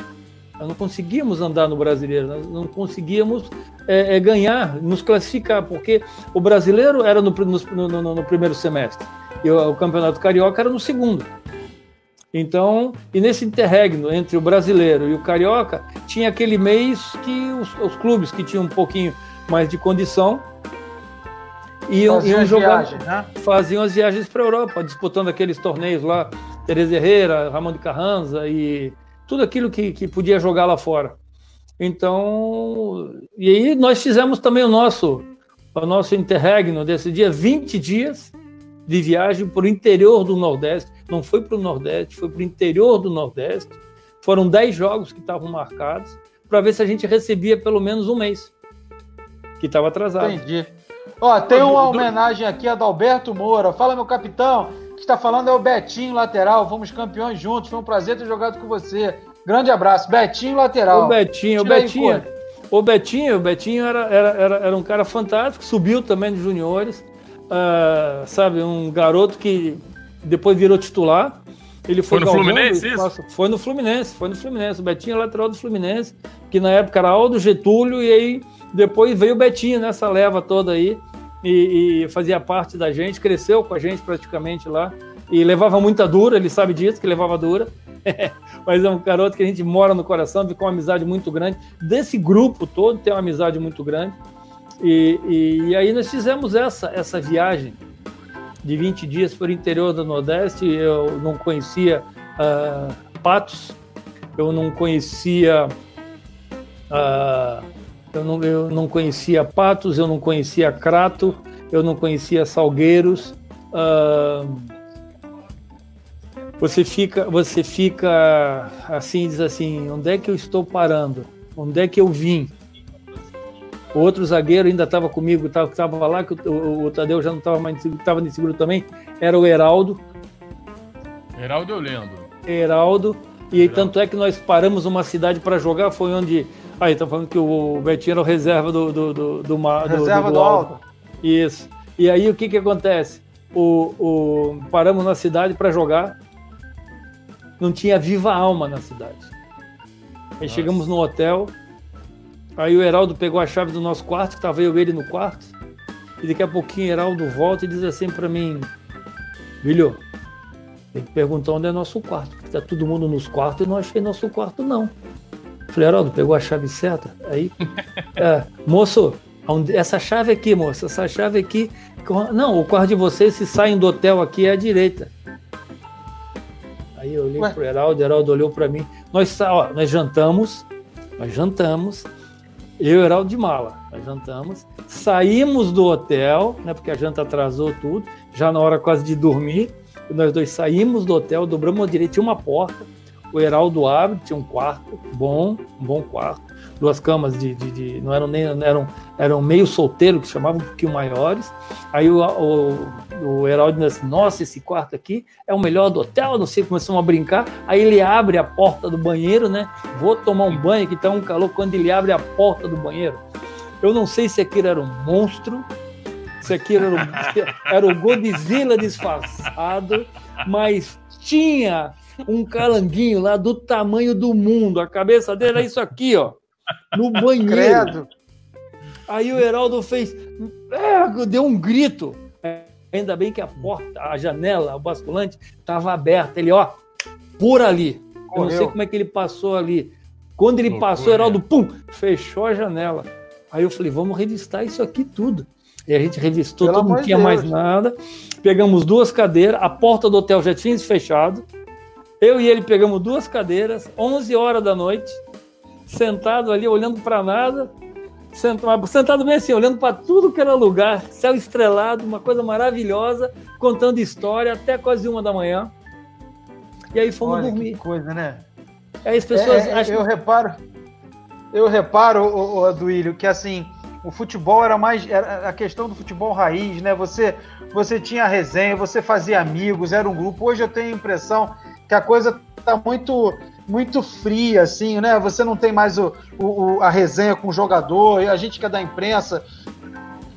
Nós não conseguimos andar no brasileiro, nós não conseguíamos é, é, ganhar, nos classificar, porque o brasileiro era no, no, no, no primeiro semestre e o, o, campeonato carioca era no segundo. Então, e nesse interregno entre o brasileiro e o carioca, tinha aquele mês que os, os clubes que tinham um pouquinho mais de condição iam, faziam iam jogar, viagens, né? faziam as viagens para a Europa, disputando aqueles torneios lá, Teresa Herrera, Ramon de Carranza e tudo aquilo que, que podia jogar lá fora. Então, e aí nós fizemos também o nosso, o nosso interregno desse dia, 20 dias de viagem para o interior do Nordeste. Não foi para o Nordeste, foi para o interior do Nordeste. Foram 10 jogos que estavam marcados para ver se a gente recebia pelo menos um mês, que estava atrasado. Entendi. Ó, tem uma homenagem aqui a Dalberto Moura. Fala, meu capitão está falando é o Betinho, lateral. Fomos campeões juntos. Foi um prazer ter jogado com você. Grande abraço. Betinho, lateral. O Betinho, o Betinho. Aí, o Betinho, o Betinho era, era, era, era, um cara fantástico, subiu também nos juniores. Uh, sabe, um garoto que depois virou titular. Ele foi, foi no Fluminense, isso? Foi no Fluminense, foi no Fluminense. O Betinho é lateral do Fluminense, que na época era Aldo Getúlio, e aí depois veio o Betinho nessa leva toda aí e, e, fazia parte da gente, cresceu com a gente praticamente lá e levava muita dura, ele sabe disso, que levava dura. Mas é um garoto que a gente mora no coração, ficou uma amizade muito grande. Desse grupo todo tem uma amizade muito grande. E, e, e aí nós fizemos essa, essa viagem de 20 dias para o interior do Nordeste. Eu não conhecia uh, Patos, eu não conhecia uh, eu não, eu não conhecia Patos, eu não conhecia Crato, eu não conhecia Salgueiros. Uh, você fica, você fica assim, diz assim, onde é que eu estou parando? Onde é que eu vim? O outro zagueiro ainda estava comigo, estava lá, que o, o, o, Tadeu já não estava mais estava nesse grupo também, era o Heraldo. Heraldo eu lembro. Heraldo. E Heraldo. tanto é que nós paramos uma cidade para jogar, foi onde Aí, tá falando que o Betinho era o reserva do, do, do, do, reserva do, do, do Alto. Isso. E aí o que que acontece? O, o, paramos na cidade para jogar. Não tinha viva alma na cidade. Aí Nossa. chegamos no hotel. Aí o Heraldo pegou a chave do nosso quarto, que estava eu e ele no quarto. E daqui a pouquinho o Heraldo volta e diz assim para mim: Filho, tem que perguntar onde é nosso quarto, porque tá todo mundo nos quartos e não achei nosso quarto, não. Falei, Haroldo, pegou a chave certa? Aí, é, moço, essa chave aqui, moço, essa chave aqui. Não, o quarto de vocês, se saem do hotel aqui, é à direita. Aí eu olhei Ué? pro Heraldo, o Heraldo olhou para mim. Nós, ó, nós jantamos, nós jantamos, eu e o Heraldo de mala, nós jantamos, saímos do hotel, né, porque a janta atrasou tudo, já na hora quase de dormir, nós dois saímos do hotel, dobramos a direita, tinha uma porta, o Heraldo abre, tinha um quarto bom, um bom quarto, duas camas de, de, de não eram nem eram eram meio solteiro que chamavam um pouquinho maiores. Aí o, o, o Heraldo disse assim, nossa, esse quarto aqui é o melhor do hotel, não sei, começamos a brincar. Aí ele abre a porta do banheiro, né? Vou tomar um banho que tá um calor quando ele abre a porta do banheiro. Eu não sei se aquilo era um monstro, se aquilo era, um, era o Godzilla disfarçado, mas tinha um calanguinho lá do tamanho do mundo. A cabeça dele é isso aqui, ó. No banheiro. Credo. Aí o Heraldo fez. É, deu um grito. Ainda bem que a porta, a janela, o basculante, estava aberta. Ele, ó, por ali. Eu não sei como é que ele passou ali. Quando ele passou, o Heraldo, pum, fechou a janela. Aí eu falei, vamos revistar isso aqui tudo. E a gente revistou, Pelo não tinha Deus. mais nada. Pegamos duas cadeiras, a porta do hotel já tinha fechado. Eu e ele pegamos duas cadeiras, 11 horas da noite, sentado ali, olhando para nada, sentado, sentado bem assim, olhando para tudo que era lugar, céu estrelado, uma coisa maravilhosa, contando história até quase uma da manhã. E aí fomos Olha, dormir. Que coisa, né? Aí as pessoas é, é, acham... Eu reparo, eu reparo, o, o Aduílio, que assim, o futebol era mais era a questão do futebol raiz, né? Você você tinha resenha, você fazia amigos, era um grupo. Hoje eu tenho a impressão que a coisa tá muito muito fria, assim, né? Você não tem mais o, o, a resenha com o jogador, e a gente que é da imprensa,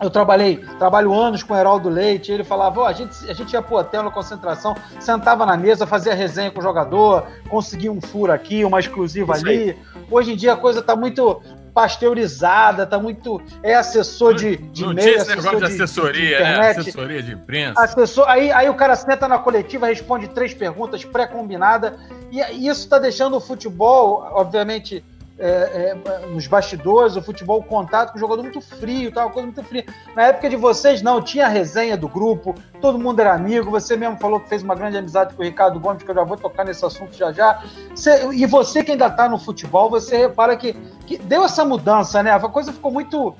eu trabalhei, trabalho anos com o Heraldo Leite, ele falava, oh, a, gente, a gente ia pro hotel na concentração, sentava na mesa, fazia resenha com o jogador, conseguia um furo aqui, uma exclusiva ali. Hoje em dia a coisa tá muito pasteurizada, tá muito. É assessor de, de não meio, esse negócio de, assessoria, de né? Assessoria de imprensa. Assessor, aí, aí o cara senta na coletiva, responde três perguntas pré-combinadas, e, e isso está deixando o futebol, obviamente é, é, nos bastidores, o futebol, o contato com o jogador muito frio, uma coisa muito fria. Na época de vocês, não, tinha resenha do grupo, todo mundo era amigo, você mesmo falou que fez uma grande amizade com o Ricardo Gomes, que eu já vou tocar nesse assunto já já. Você, e você que ainda está no futebol, você repara que, que deu essa mudança, né? A coisa ficou muito,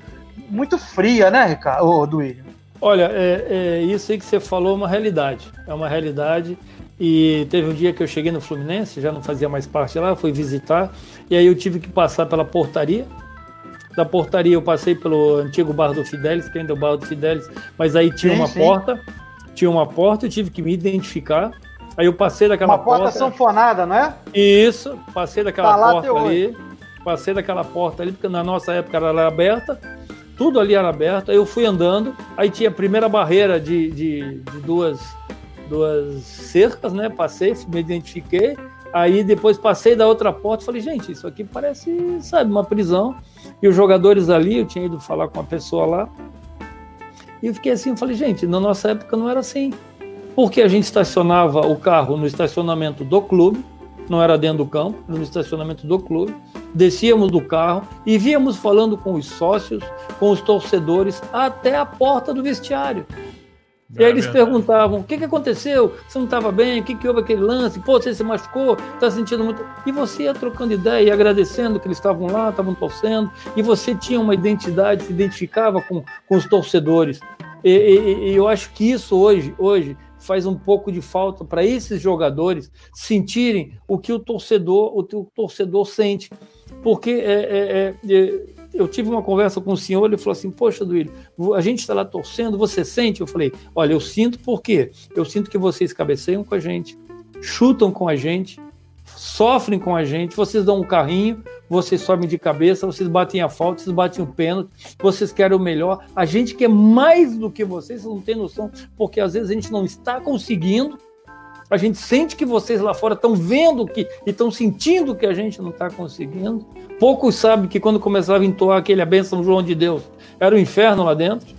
muito fria, né, Ricardo? Olha, é, é, isso aí que você falou é uma realidade. É uma realidade. E teve um dia que eu cheguei no Fluminense, já não fazia mais parte lá, fui visitar, e aí eu tive que passar pela portaria. Da portaria eu passei pelo antigo bar do Fidelis, que ainda é o bar do Fidelis, mas aí tinha sim, uma sim. porta, tinha uma porta, eu tive que me identificar. Aí eu passei daquela uma porta. Uma porta sanfonada, não é? Isso, passei daquela tá porta ali. Passei daquela porta ali, porque na nossa época ela era aberta, tudo ali era aberto. Aí eu fui andando, aí tinha a primeira barreira de, de, de duas duas cercas, né? Passei, me identifiquei. Aí depois passei da outra porta e falei, gente, isso aqui parece, sabe, uma prisão. E os jogadores ali, eu tinha ido falar com uma pessoa lá. E eu fiquei assim, falei, gente, na nossa época não era assim. Porque a gente estacionava o carro no estacionamento do clube, não era dentro do campo, no estacionamento do clube. Descíamos do carro e víamos falando com os sócios, com os torcedores, até a porta do vestiário. E aí eles perguntavam: o que, que aconteceu? Você não estava bem? O que, que houve aquele lance? Pô, você se machucou? Está sentindo muito. E você ia trocando ideia e agradecendo que eles estavam lá, estavam torcendo. E você tinha uma identidade, se identificava com, com os torcedores. E, e, e eu acho que isso hoje, hoje faz um pouco de falta para esses jogadores sentirem o que o torcedor, o, o torcedor sente. Porque é, é, é, eu tive uma conversa com o senhor, ele falou assim: Poxa, Duílio, a gente está lá torcendo, você sente? Eu falei: Olha, eu sinto porque eu sinto que vocês cabeceiam com a gente, chutam com a gente, sofrem com a gente, vocês dão um carrinho, vocês sobem de cabeça, vocês batem a falta, vocês batem o pênalti, vocês querem o melhor. A gente quer mais do que vocês, vocês não têm noção, porque às vezes a gente não está conseguindo. A gente sente que vocês lá fora estão vendo que e estão sentindo que a gente não está conseguindo. Poucos sabem que quando começava a entoar aquele a João de Deus, era o inferno lá dentro.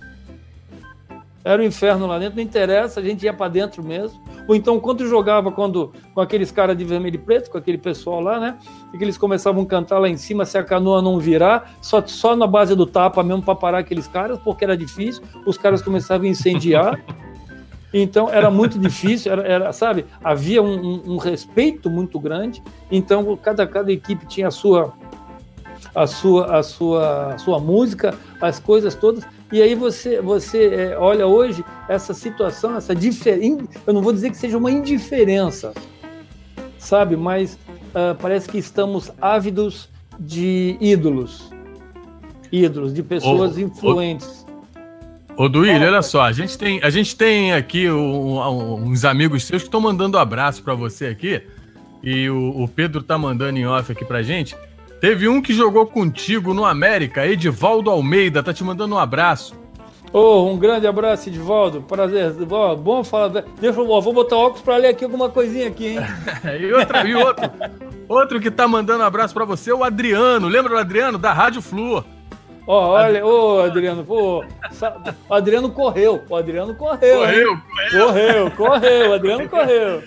Era o inferno lá dentro, não interessa, a gente ia para dentro mesmo. Ou então, quando jogava quando, com aqueles caras de vermelho e preto, com aquele pessoal lá, né? E que eles começavam a cantar lá em cima se a canoa não virar, só, só na base do tapa mesmo para parar aqueles caras, porque era difícil. Os caras começavam a incendiar. Então era muito difícil, era, era sabe? Havia um, um, um, respeito muito grande. Então cada, cada equipe tinha a sua a sua, a sua, a sua música, as coisas todas. E aí você, você é, olha hoje essa situação, essa diferença. Eu não vou dizer que seja uma indiferença, sabe? Mas uh, parece que estamos ávidos de ídolos, ídolos, de pessoas influentes. Ô, Duílio, olha só, a gente tem, a gente tem aqui um, uns amigos seus que estão mandando um abraço para você aqui. E o, o Pedro tá mandando em off aqui pra gente. Teve um que jogou contigo no América, Edivaldo Almeida, tá te mandando um abraço. Oh, um grande abraço, Edivaldo. Prazer. Oh, bom falar. Deixa eu vou botar óculos para ler aqui alguma coisinha aqui, hein? e, outra, e outro, outro que tá mandando um abraço para você, o Adriano. Lembra do Adriano da Rádio Flu? Ó, oh, olha, ô oh, Adriano, pô, o Adriano correu, o Adriano correu. Correu, correu. Correu, correu, o Adriano correu.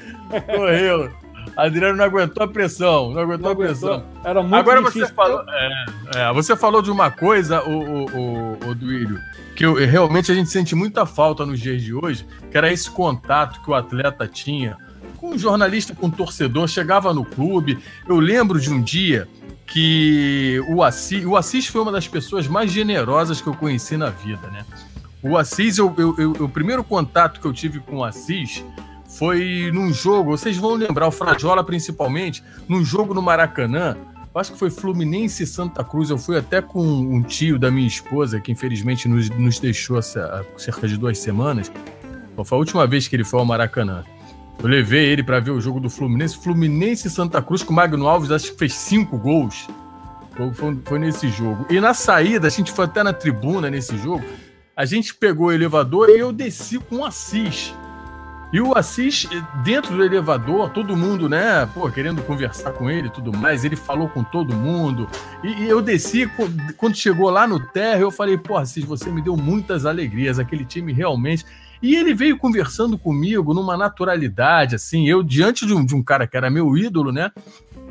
Correu. Adriano não aguentou a pressão, não aguentou não a pressão. Era muito Agora difícil. você falou, é, é, você falou de uma coisa, o, o, o, o Duílio, que eu, realmente a gente sente muita falta nos dias de hoje, que era esse contato que o atleta tinha com um jornalista, com um torcedor, chegava no clube. Eu lembro de um dia que o Assis, o Assis foi uma das pessoas mais generosas que eu conheci na vida, né? O Assis, eu, eu, eu, o primeiro contato que eu tive com o Assis foi num jogo, vocês vão lembrar, o Frajola principalmente, num jogo no Maracanã, acho que foi Fluminense e Santa Cruz, eu fui até com um tio da minha esposa, que infelizmente nos, nos deixou há cerca de duas semanas, foi a última vez que ele foi ao Maracanã. Eu levei ele para ver o jogo do Fluminense, Fluminense e Santa Cruz, que o Magno Alves acho que fez cinco gols. Foi, foi, nesse jogo. E na saída, a gente foi até na tribuna nesse jogo, a gente pegou o elevador e eu desci com o Assis. E o Assis, dentro do elevador, todo mundo, né, pô, querendo conversar com ele e tudo mais, ele falou com todo mundo. E, e, eu desci, quando chegou lá no térreo, eu falei, pô, Assis, você me deu muitas alegrias, aquele time realmente. E ele veio conversando comigo numa naturalidade, assim, eu diante de um, de um cara que era meu ídolo, né?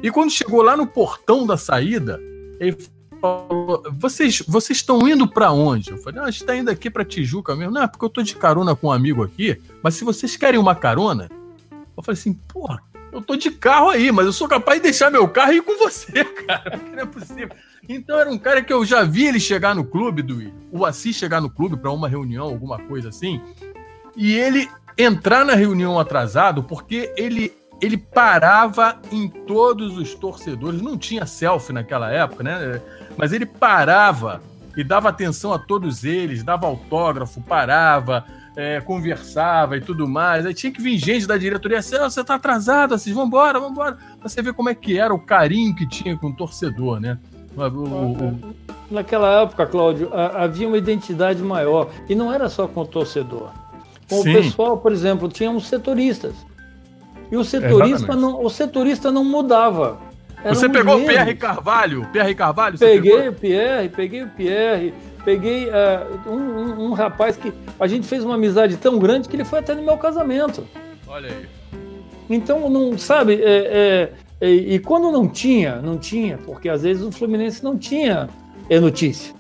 E quando chegou lá no portão da saída, ele falou: vocês, vocês estão indo para onde? Eu falei: não, a gente está indo aqui para Tijuca mesmo. Não, é porque eu tô de carona com um amigo aqui, mas se vocês querem uma carona, eu falei assim: porra, eu tô de carro aí, mas eu sou capaz de deixar meu carro e ir com você, cara. Não é possível. Então era um cara que eu já vi ele chegar no clube, do o Assis chegar no clube para uma reunião, alguma coisa assim, e ele entrar na reunião atrasado porque ele ele parava em todos os torcedores. Não tinha selfie naquela época, né? Mas ele parava e dava atenção a todos eles, dava autógrafo, parava, é, conversava e tudo mais. Aí tinha que vir gente da diretoria assim, oh, você tá atrasado, vão embora, vão embora. Você vê como é que era o carinho que tinha com o torcedor, né? O, o, o... Naquela época, Cláudio, havia uma identidade maior. E não era só com o torcedor. Com Sim. o pessoal, por exemplo, tinha uns setoristas. E o setorista, não, o setorista não mudava. Você pegou o Pierre Carvalho? Pierre Carvalho? Peguei o Pierre, peguei o Pierre, peguei uh, um, um, um, rapaz que a gente fez uma amizade tão grande que ele foi até no meu casamento. Olha aí. Então, não sabe, é, é, é, e quando não tinha, não tinha, porque às vezes o Fluminense não tinha é, notícia.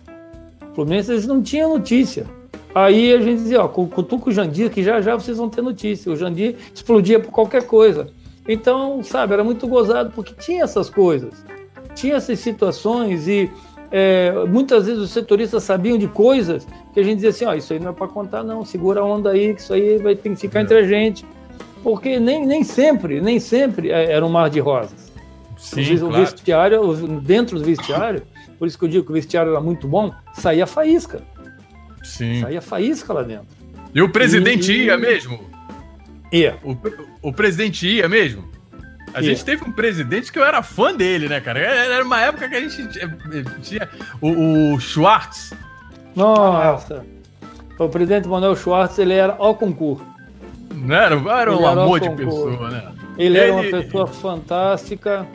O Fluminense às vezes não tinha notícia. Aí a gente dizia, ó, cutuca o Jandir, que já já vocês vão ter notícia. O Jandir explodia por qualquer coisa. Então, sabe, era muito gozado porque tinha essas coisas, tinha essas situações e é, muitas vezes os setoristas sabiam de coisas que a gente dizia assim, ó, isso aí não é para contar não, segura a onda aí, que isso aí vai ter que ficar é. entre a gente. Porque nem, nem sempre, nem sempre é, era um mar de rosas. Sim, o claro. vestiário, dentro do vestiário, por isso que eu digo que o vestiário era muito bom, saía faísca. Sim. Saía faísca lá dentro. E o presidente e, ia mesmo? Ia. O, o presidente ia mesmo? A gente teve um presidente que eu era fã dele, né, cara? Era uma época que a gente tinha o, o Schwartz. Nossa. O presidente Manuel Schwartz, ele era ao concurso. Não era, era um amor de pessoa, né? Ele, ele, era uma pessoa fantástica.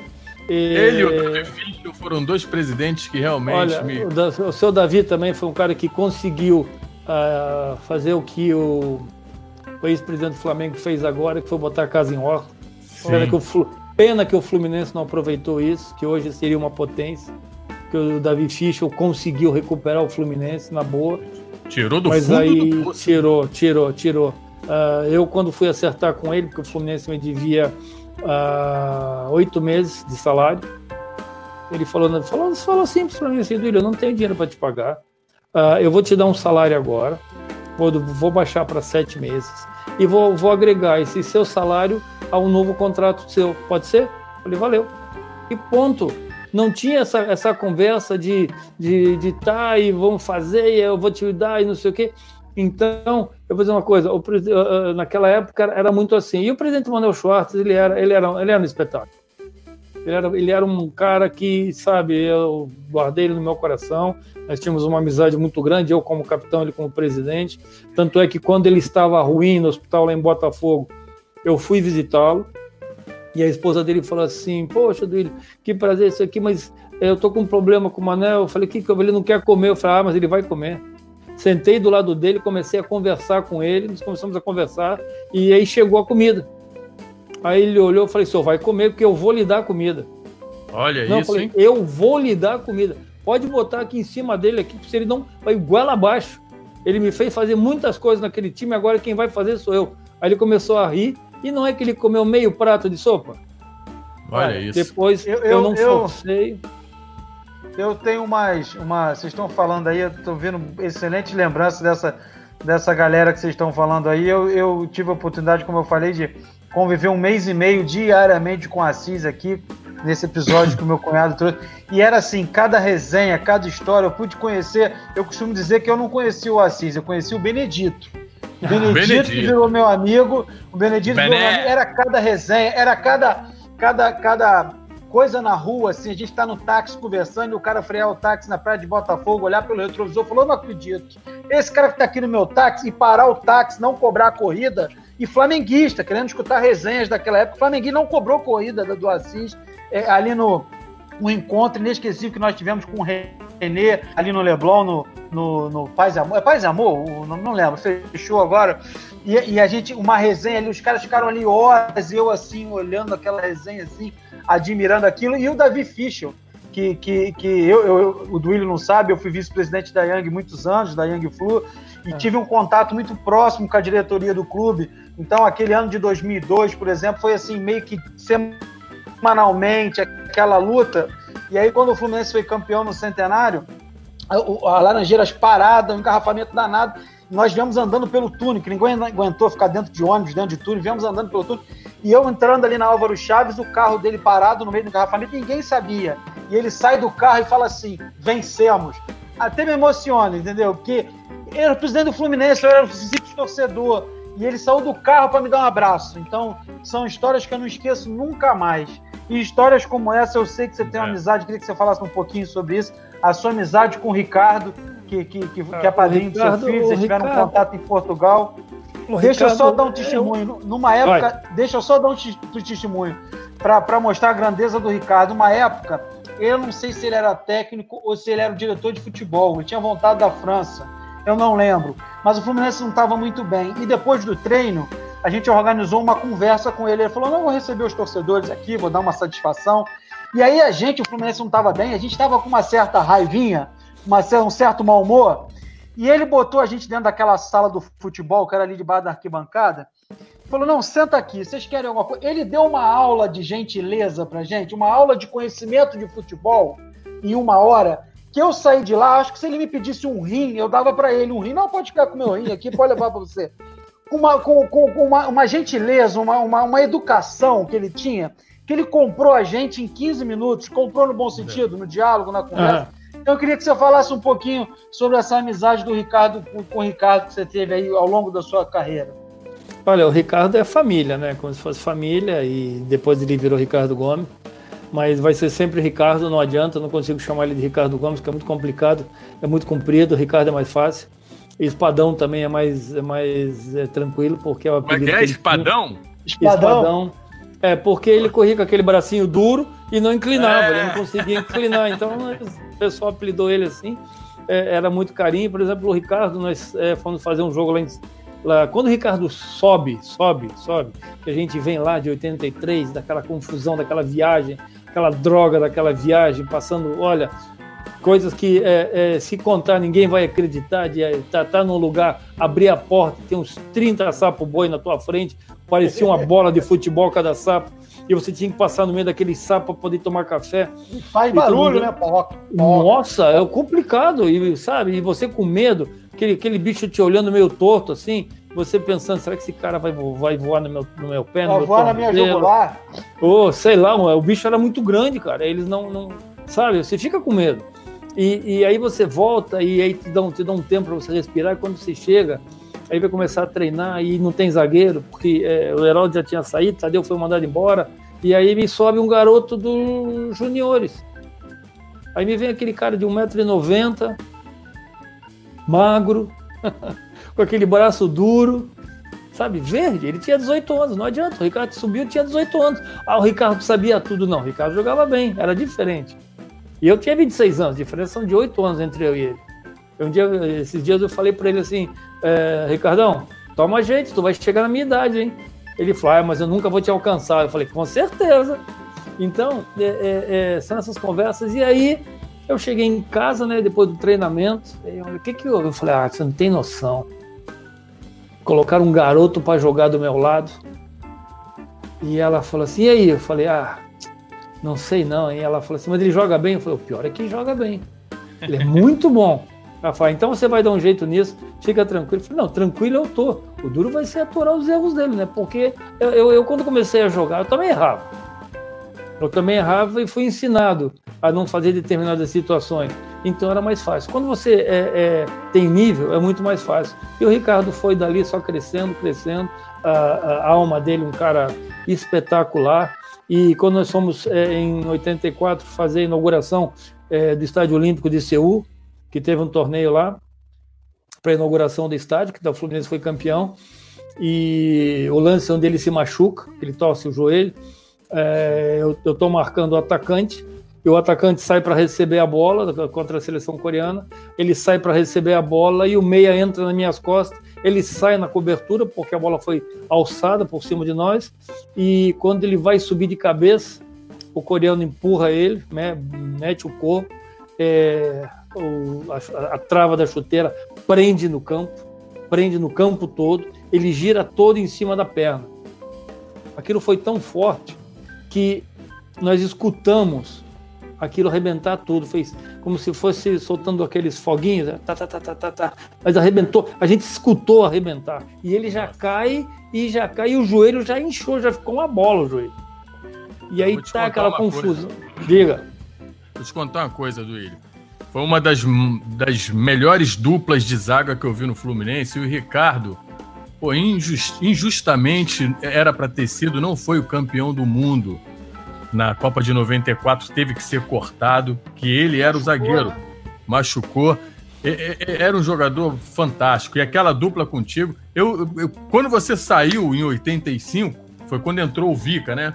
Ele e o Davi Finkel foram dois presidentes que realmente Olha, me... o, seu Davi também foi um cara que conseguiu uh, fazer o que o, o ex-presidente do Flamengo fez agora, que foi botar a casa em ordem. Pena que, o, pena que o Fluminense não aproveitou isso, que hoje seria uma potência. Que o Davi Fischel conseguiu recuperar o Fluminense na boa. Tirou do Mas fundo aí, do Tirou, tirou, tirou. Uh, eu, quando fui acertar com ele, porque o Fluminense me devia uh, oito meses de salário. Ele falou, falou, falou simples para mim assim, Duílio, eu não tenho dinheiro para te pagar. Uh, eu vou te dar um salário agora, vou, vou baixar para sete meses e vou, vou agregar esse seu salário a um novo contrato seu. Pode ser? Eu falei, valeu. E ponto. Não tinha essa, essa conversa de, de, de tá e vamos fazer, e eu vou te dar e não sei o quê. Então, eu vou dizer uma coisa, o, naquela época era muito assim. E o presidente Manuel Schwartz, ele era, ele era, ele era um espetáculo. Ele era, ele era um cara que, sabe, eu guardei ele no meu coração. Nós tínhamos uma amizade muito grande, eu como capitão, ele como presidente. Tanto é que quando ele estava ruim no hospital lá em Botafogo, eu fui visitá-lo. E a esposa dele falou assim: Poxa, Duílio, que prazer isso aqui, mas eu tô com um problema com o Manel. Eu falei: que ele não quer comer? Eu falei: Ah, mas ele vai comer. Sentei do lado dele, comecei a conversar com ele, nós começamos a conversar e aí chegou a comida. Aí ele olhou e falei: senhor vai comer porque eu vou lhe dar comida. Olha não, isso, eu falei, hein? Eu vou lhe dar comida. Pode botar aqui em cima dele, aqui, se ele não vai igual abaixo. Ele me fez fazer muitas coisas naquele time, agora quem vai fazer sou eu. Aí ele começou a rir, e não é que ele comeu meio prato de sopa? Olha isso. Depois eu, eu, eu não eu, forcei. Eu tenho mais uma. Vocês estão falando aí, eu estou vendo excelente lembrança dessa, dessa galera que vocês estão falando aí. Eu, eu tive a oportunidade, como eu falei, de conviver um mês e meio diariamente com a Assis aqui, nesse episódio que o meu cunhado trouxe. E era assim, cada resenha, cada história, eu pude conhecer. Eu costumo dizer que eu não conheci o Assis, eu conheci o Benedito. O Benedito, Benedito. virou meu amigo. O Benedito virou meu amigo. Era cada resenha, era cada, cada, cada coisa na rua, assim, a gente tá no táxi conversando e o cara frear o táxi na praia de Botafogo, olhar pelo retrovisor falou: não acredito. Esse cara que tá aqui no meu táxi e parar o táxi, não cobrar a corrida, e flamenguista, querendo escutar resenhas daquela época, o Flamenguinho não cobrou corrida do Assis é, ali no um encontro inesquecível que nós tivemos com o Renê ali no Leblon, no, no, no Paz e Amor. É Paz e Amor? Não, não lembro, fechou agora. E, e, a gente, uma resenha ali, os caras ficaram ali horas, eu assim, olhando aquela resenha assim, admirando aquilo, e o Davi Fischel, que, que, que eu, eu, o Duílio não sabe, eu fui vice-presidente da Yang muitos anos, da Yang Flu, e é. tive um contato muito próximo com a diretoria do clube. Então, aquele ano de 2002, por exemplo, foi assim, meio que semanalmente, aquela luta. E aí, quando o Fluminense foi campeão no centenário, a, a Laranjeiras parada, um engarrafamento danado, nós viemos andando pelo túnel, que ninguém aguentou ficar dentro de ônibus, dentro de túnel, viemos andando pelo túnel. E eu entrando ali na Álvaro Chaves, o carro dele parado no meio do engarrafamento, ninguém sabia. E ele sai do carro e fala assim: vencemos. Até me emociona, entendeu? Porque eu era o presidente do Fluminense, eu era o simples torcedor. E ele saiu do carro para me dar um abraço. Então, são histórias que eu não esqueço nunca mais. E histórias como essa, eu sei que você tem uma é. amizade, queria que você falasse um pouquinho sobre isso. A sua amizade com o Ricardo, que, que, que, que é padrinho do seu filho, vocês tiveram um contato em Portugal. Deixa Ricardo, eu só dar um testemunho. Numa época, vai. deixa eu só dar um testemunho para mostrar a grandeza do Ricardo. Numa época, eu não sei se ele era técnico ou se ele era o diretor de futebol. Ele tinha vontade da França. Eu não lembro. Mas o Fluminense não estava muito bem. E depois do treino, a gente organizou uma conversa com ele. Ele falou: não, vou receber os torcedores aqui, vou dar uma satisfação. E aí a gente, o Fluminense não estava bem, a gente estava com uma certa raivinha, uma, um certo mau humor. E ele botou a gente dentro daquela sala do futebol, que era ali debaixo da arquibancada. Falou: não, senta aqui, vocês querem alguma coisa? Ele deu uma aula de gentileza pra gente, uma aula de conhecimento de futebol em uma hora que eu saí de lá, acho que se ele me pedisse um rim, eu dava para ele um rim. Não, pode ficar com o meu rim aqui, pode levar para você uma, com, com, com uma, uma, gentileza, uma, uma, uma, educação que ele tinha, que ele comprou a gente em 15 minutos, comprou no bom sentido, no diálogo, na conversa. Então eu queria que você falasse um pouquinho sobre essa amizade do Ricardo com, com o Ricardo que você teve aí ao longo da sua carreira. Olha, o Ricardo é família, né? Como se fosse família, e depois ele virou Ricardo Gomes. Mas vai ser sempre Ricardo, não adianta, não consigo chamar ele de Ricardo Gomes, que é muito complicado, é muito comprido, o Ricardo é mais fácil. Espadão também é mais, é mais é, tranquilo, porque é o apelido. Como é que é? Espadão? Espadão? Espadão. É, porque ele corria com aquele bracinho duro e não inclinava, é. ele não conseguia inclinar. Então o pessoal apelidou ele assim. É, era muito carinho. Por exemplo, o Ricardo, nós é, fomos fazer um jogo lá em. Lá, quando o Ricardo sobe, sobe, sobe, que a gente vem lá de 83, daquela confusão, daquela viagem, aquela droga daquela viagem, passando, olha, coisas que é, é, se contar ninguém vai acreditar, de estar é, tá, tá num lugar, abrir a porta, tem uns 30 sapo boi na tua frente, parecia uma bola de futebol cada sapo, e você tinha que passar no meio daquele sapo para poder tomar café. Faz barulho, né, porra? Nossa, é complicado, e sabe, e você com medo, aquele, aquele bicho te olhando meio torto assim, você pensando, será que esse cara vai, vai voar no meu, no meu pé? Vai voar na minha jugular? Ou, oh, sei lá, o bicho era muito grande, cara, eles não, não sabe, você fica com medo. E, e aí você volta e aí te dá, te dá um tempo para você respirar. E quando você chega, aí vai começar a treinar e não tem zagueiro, porque é, o Heraldo já tinha saído, Tadeu foi mandado embora. E aí me sobe um garoto dos juniores. Aí me vem aquele cara de 1,90m, magro, com aquele braço duro, sabe, verde. Ele tinha 18 anos, não adianta. O Ricardo subiu, tinha 18 anos. Ah, o Ricardo sabia tudo, não. O Ricardo jogava bem, era diferente. E eu tinha 26 anos, diferença são de 8 anos entre eu e ele. Um dia, esses dias eu falei para ele assim, é, Ricardão, toma jeito, tu vai chegar na minha idade, hein? Ele falou, ah, mas eu nunca vou te alcançar. Eu falei, com certeza. Então, é, é, é são essas conversas. E aí, eu cheguei em casa, né, depois do treinamento, o que que eu... Eu falei, ah, você não tem noção. Colocaram um garoto para jogar do meu lado. E ela falou assim, e aí? Eu falei, ah, não sei não. E ela falou assim, mas ele joga bem? Eu falei, o pior é que ele joga bem. Ele é muito bom. Ela falou, então você vai dar um jeito nisso, fica tranquilo. Eu falei, não, tranquilo eu tô. O duro vai ser aturar os erros dele, né? Porque eu, eu, eu quando comecei a jogar, eu também errava. Eu também errava e fui ensinado a não fazer determinadas situações. Então era mais fácil. Quando você é, é, tem nível, é muito mais fácil. E o Ricardo foi dali só crescendo, crescendo. A, a alma dele, um cara espetacular. E quando nós fomos é, em 84 fazer a inauguração é, do Estádio Olímpico de Seul, que teve um torneio lá para inauguração do estádio, que o Fluminense foi campeão, e o lance onde ele se machuca, ele torce o joelho, é, eu estou marcando o atacante, e o atacante sai para receber a bola contra a seleção coreana, ele sai para receber a bola e o meia entra nas minhas costas, ele sai na cobertura porque a bola foi alçada por cima de nós. E quando ele vai subir de cabeça, o coreano empurra ele, né, mete o corpo, é, o, a, a trava da chuteira prende no campo, prende no campo todo, ele gira todo em cima da perna. Aquilo foi tão forte que nós escutamos aquilo arrebentar tudo, fez como se fosse soltando aqueles foguinhos, né? tá, tá, tá, tá, tá, tá, mas arrebentou, a gente escutou arrebentar, e ele já cai, e já cai, e o joelho já inchou, já ficou uma bola o joelho. E aí tá aquela confusão. Coisa. Diga. Vou te contar uma coisa, Duílio. Foi uma das, das melhores duplas de zaga que eu vi no Fluminense, e o Ricardo, pô, injust, injustamente era para ter sido, não foi o campeão do mundo na Copa de 94 teve que ser cortado, que ele era o zagueiro, machucou. Era um jogador fantástico. E aquela dupla contigo. Eu, eu, quando você saiu em 85, foi quando entrou o Vica, né?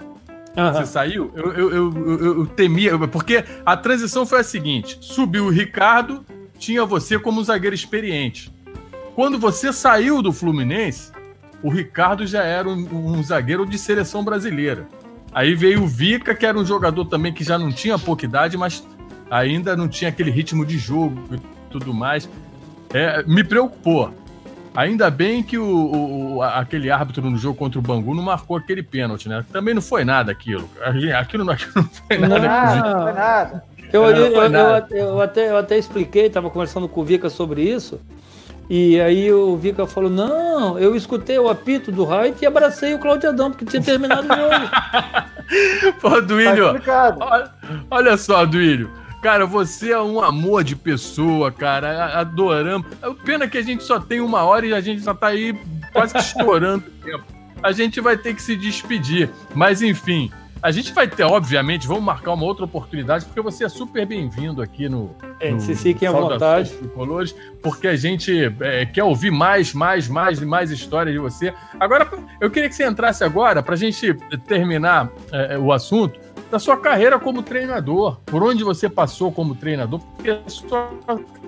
Uhum. Você saiu? Eu, eu, eu, eu, temia, porque a transição foi a seguinte: subiu o Ricardo, tinha você como zagueiro experiente. Quando você saiu do Fluminense, o Ricardo já era um, um zagueiro de seleção brasileira. Aí veio o Vica, que era um jogador também que já não tinha pouca idade, mas ainda não tinha aquele ritmo de jogo e tudo mais. É, me preocupou. Ainda bem que o, o, aquele árbitro no jogo contra o Bangu não marcou aquele pênalti, né? Também não foi nada aquilo. Aquilo não, aquilo não foi nada. Não, não foi nada. Eu, eu, eu, eu, até, eu até expliquei, estava conversando com o Vica sobre isso. E aí o Vica falou: Não, eu escutei o apito do Raid e abracei o Claudio Adão, porque tinha terminado o jogo. Pô, Duílio, tá olha, olha só, Duílio. Cara, você é um amor de pessoa, cara. Adoramos. Pena que a gente só tem uma hora e a gente já tá aí quase que estourando o tempo. A gente vai ter que se despedir. Mas enfim, a gente vai ter, obviamente, vamos marcar uma outra oportunidade, porque você é super bem-vindo aqui no. É, no se fiquem à vontade. Colores, porque a gente é, quer ouvir mais, mais, mais e mais histórias de você. Agora, eu queria que você entrasse agora, para a gente terminar é, o assunto, da sua carreira como treinador. Por onde você passou como treinador, porque a sua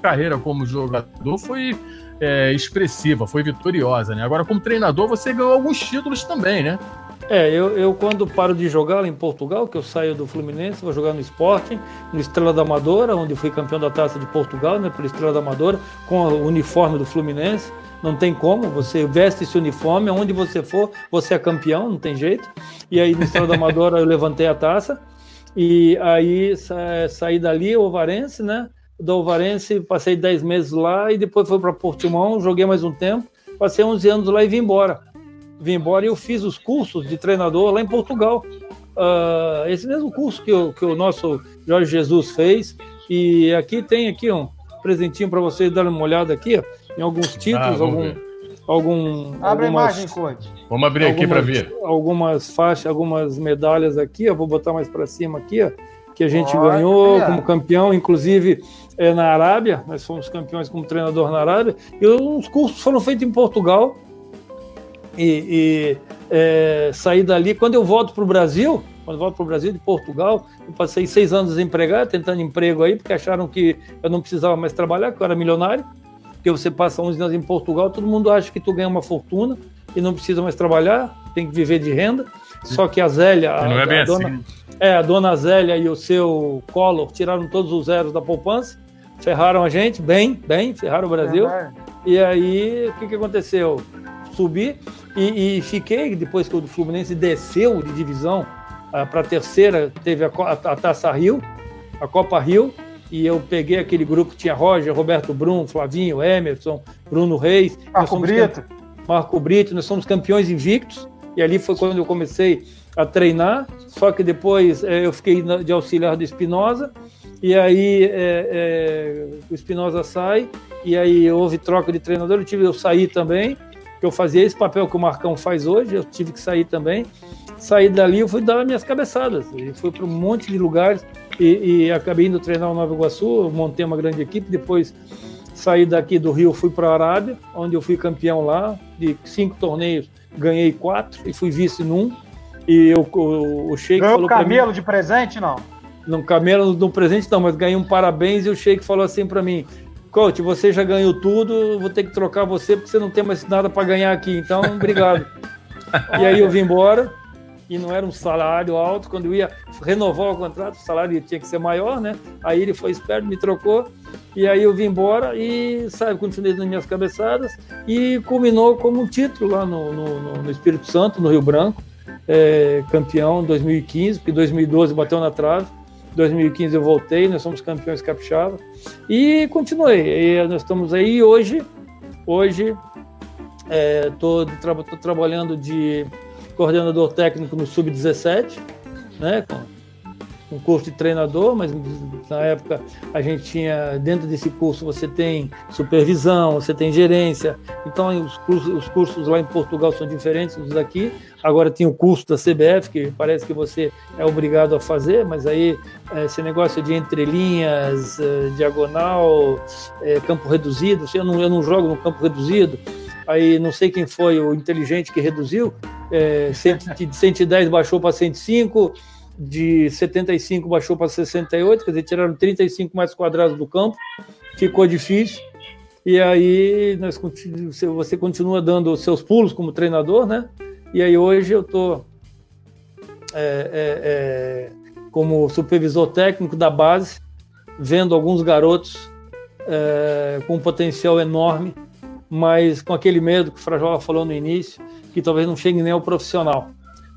carreira como jogador foi é, expressiva, foi vitoriosa, né? Agora, como treinador, você ganhou alguns títulos também, né? É, eu, eu quando paro de jogar lá em Portugal, que eu saio do Fluminense, vou jogar no Sporting, no Estrela da Amadora, onde fui campeão da Taça de Portugal, né, pelo Estrela da Amadora, com o uniforme do Fluminense. Não tem como, você veste esse uniforme, aonde você for, você é campeão, não tem jeito. E aí no Estrela da Amadora eu levantei a taça, e aí sa saí dali, Ovarense, né? Do Ovarense, passei 10 meses lá, e depois fui para Portimão, joguei mais um tempo, passei 11 anos lá e vim embora vim embora e eu fiz os cursos de treinador lá em Portugal. Uh, esse mesmo curso que o, que o nosso Jorge Jesus fez. E aqui tem aqui um presentinho para vocês darem uma olhada aqui, ó, em alguns títulos, ah, algum, algum. Abre algumas, a imagem, Conte. Vamos abrir algumas, aqui para ver. Algumas faixas, algumas medalhas aqui, eu vou botar mais para cima aqui, ó, que a gente ganhou como campeão, inclusive é, na Arábia, nós fomos campeões como treinador na Arábia, e os cursos foram feitos em Portugal, e, e é, sair dali. Quando eu volto para o Brasil, quando eu volto para o Brasil de Portugal, eu passei seis anos desempregado, tentando emprego aí, porque acharam que eu não precisava mais trabalhar, que eu era milionário. Porque você passa 11 anos em Portugal, todo mundo acha que tu ganha uma fortuna e não precisa mais trabalhar, tem que viver de renda. Só que a Zélia, a, é a, dona, assim. é, a dona Zélia e o seu Collor tiraram todos os zeros da poupança, ferraram a gente, bem, bem, ferraram o Brasil. É e aí, o que, que aconteceu? Subi e, e, fiquei, depois que o Fluminense desceu de divisão ah, para a terceira, teve a, a, a, Taça Rio, a Copa Rio, e eu peguei aquele grupo que tinha Roger, Roberto Brum, Flavinho, Emerson, Bruno Reis. Marco Brito. Marco Brito, nós somos campeões invictos, e ali foi quando eu comecei a treinar, só que depois eh, eu fiquei de auxiliar do Espinosa, e aí eh, eh, o Espinosa sai, e aí houve troca de treinador, eu tive eu saí também, eu fazia esse papel que o Marcão faz hoje, eu tive que sair também. saí dali, eu fui dar minhas cabeçadas. E fui para um monte de lugares e, e, acabei indo treinar o Nova Iguaçu, montei uma grande equipe, depois saí daqui do Rio, fui para a Arábia, onde eu fui campeão lá, de cinco torneios, ganhei quatro e fui vice num. E eu, o, o Sheik Ganhou falou camelo mim, de presente, não? Não, camelo no presente não, mas ganhei um parabéns e o Sheik falou assim para mim, coach, você já ganhou tudo, vou ter que trocar você porque você não tem mais nada para ganhar aqui, então obrigado. e aí eu vim embora e não era um salário alto. Quando eu ia renovar o contrato, o salário tinha que ser maior, né? Aí ele foi esperto, me trocou, e aí eu vim embora e, sabe, continuei nas minhas cabeçadas e culminou como um título lá no, no, no Espírito Santo, no Rio Branco, é, campeão em 2015, porque 2012 bateu na trave. 2015 eu voltei, nós somos campeões capixaba e continuei. E nós estamos aí hoje, hoje estou é, tra trabalhando de coordenador técnico no Sub-17, né, com um curso de treinador, mas na época a gente tinha, dentro desse curso você tem supervisão, você tem gerência, então os cursos, os cursos lá em Portugal são diferentes dos daqui, agora tem o curso da CBF, que parece que você é obrigado a fazer, mas aí é, esse negócio de entrelinhas, é, diagonal, é, campo reduzido, eu não, eu não jogo no campo reduzido, aí não sei quem foi o inteligente que reduziu, é, de 110 baixou para 105, de 75 baixou para 68, quer dizer, tiraram 35 metros quadrados do campo, ficou difícil. E aí nós, você continua dando os seus pulos como treinador, né? E aí hoje eu estou é, é, é, como supervisor técnico da base, vendo alguns garotos é, com um potencial enorme, mas com aquele medo que o Frajola falou no início, que talvez não chegue nem ao profissional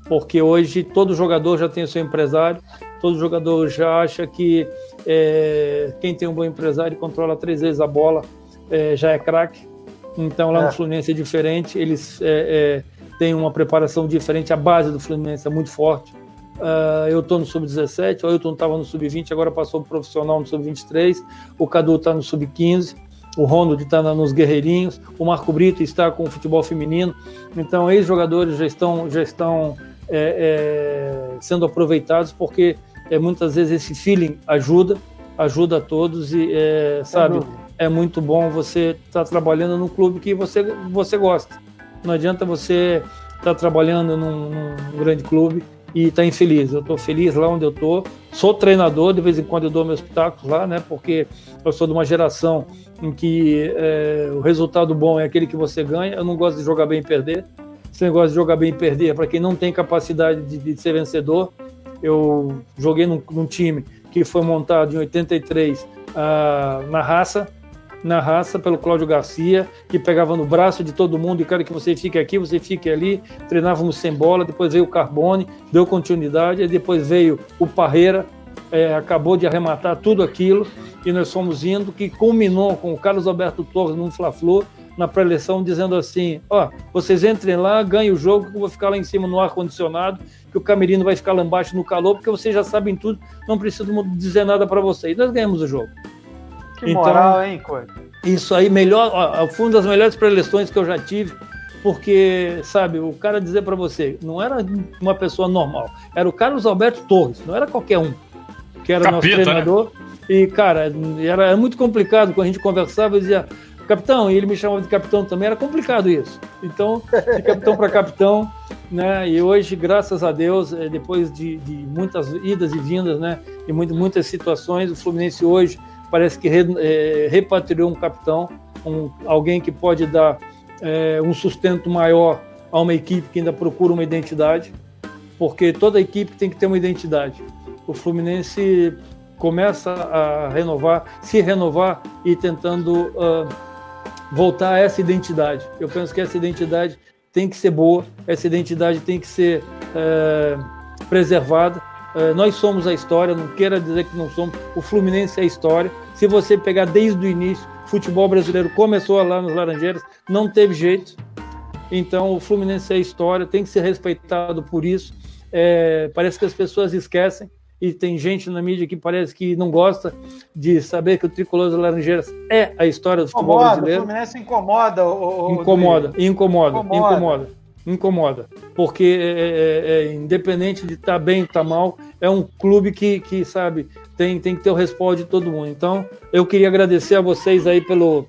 porque hoje todo jogador já tem o seu empresário, todo jogador já acha que é, quem tem um bom empresário controla três vezes a bola é, já é craque. Então lá é. no Fluminense é diferente, eles é, é, têm uma preparação diferente, a base do Fluminense é muito forte. Uh, eu estou no sub-17, o Ailton estava no sub-20, agora passou para profissional no sub-23, o Cadu está no sub-15, o Ronald está nos Guerreirinhos, o Marco Brito está com o futebol feminino. Então, ex-jogadores já estão, já estão é, é, sendo aproveitados, porque é, muitas vezes esse feeling ajuda, ajuda a todos e, é, sabe, é muito bom você estar tá trabalhando num clube que você, você gosta. Não adianta você estar tá trabalhando num, num, grande clube e estar tá infeliz. Eu estou feliz lá onde eu estou. Sou treinador, de vez em quando eu dou meus pitacos lá, né? Porque eu sou de uma geração em que é, o resultado bom é aquele que você ganha. Eu não gosto de jogar bem e perder. Esse negócio de jogar bem e perder para quem não tem capacidade de, de ser vencedor. Eu joguei num, num, time que foi montado em 83 uh, ah, na raça, na raça pelo Cláudio Garcia, que pegava no braço de todo mundo e quero que você fique aqui, você fique ali. Treinávamos sem bola, depois veio o Carbone, deu continuidade, e depois veio o Parreira, é, acabou de arrematar tudo aquilo e nós fomos indo, que culminou com o Carlos Alberto Torres no Fla-Flu, na pré-eleição dizendo assim: ó, vocês entrem lá, ganhem o jogo, que eu vou ficar lá em cima no ar-condicionado, que o Camerino vai ficar lá embaixo no calor, porque vocês já sabem tudo, não preciso dizer nada para vocês. Nós ganhamos o jogo. Que então, moral, hein, Coisa? Isso aí, melhor, ó, foi uma das melhores pré-eleições que eu já tive, porque, sabe, o cara dizer para você, não era uma pessoa normal, era o Carlos Alberto Torres, não era qualquer um, que era Capita, nosso né? treinador. Né? E, cara, era, era muito complicado quando a gente conversava, eu dizia, capitão, e ele me chamava de capitão também, era complicado isso. Então, de capitão para capitão, né? E hoje, graças a Deus, é, depois de, de muitas idas e vindas, né? E muito, muitas situações, o Fluminense hoje parece que re, é, repatriou um capitão, um, alguém que pode dar é, um sustento maior a uma equipe que ainda procura uma identidade, porque toda equipe tem que ter uma identidade. O Fluminense começa a renovar, se renovar e tentando uh, voltar a essa identidade. Eu penso que essa identidade tem que ser boa, essa identidade tem que ser é, preservada. É, nós somos a história, não queira dizer que não somos. O Fluminense é a história. Se você pegar desde o início, o futebol brasileiro começou lá nos Laranjeiras, não teve jeito. Então, o Fluminense é a história, tem que ser respeitado por isso. É, parece que as pessoas esquecem e tem gente na mídia que parece que não gosta de saber que o Tricolor das Laranjeiras é a história do futebol incomoda, brasileiro. O Fluminense incomoda. O, incomoda, incomoda, incomoda, incomoda. incomoda, porque é, é, é, independente de estar tá bem ou estar tá mal, é um clube que, que sabe, tem, tem que ter o respaldo de todo mundo. Então, eu queria agradecer a vocês aí pelo,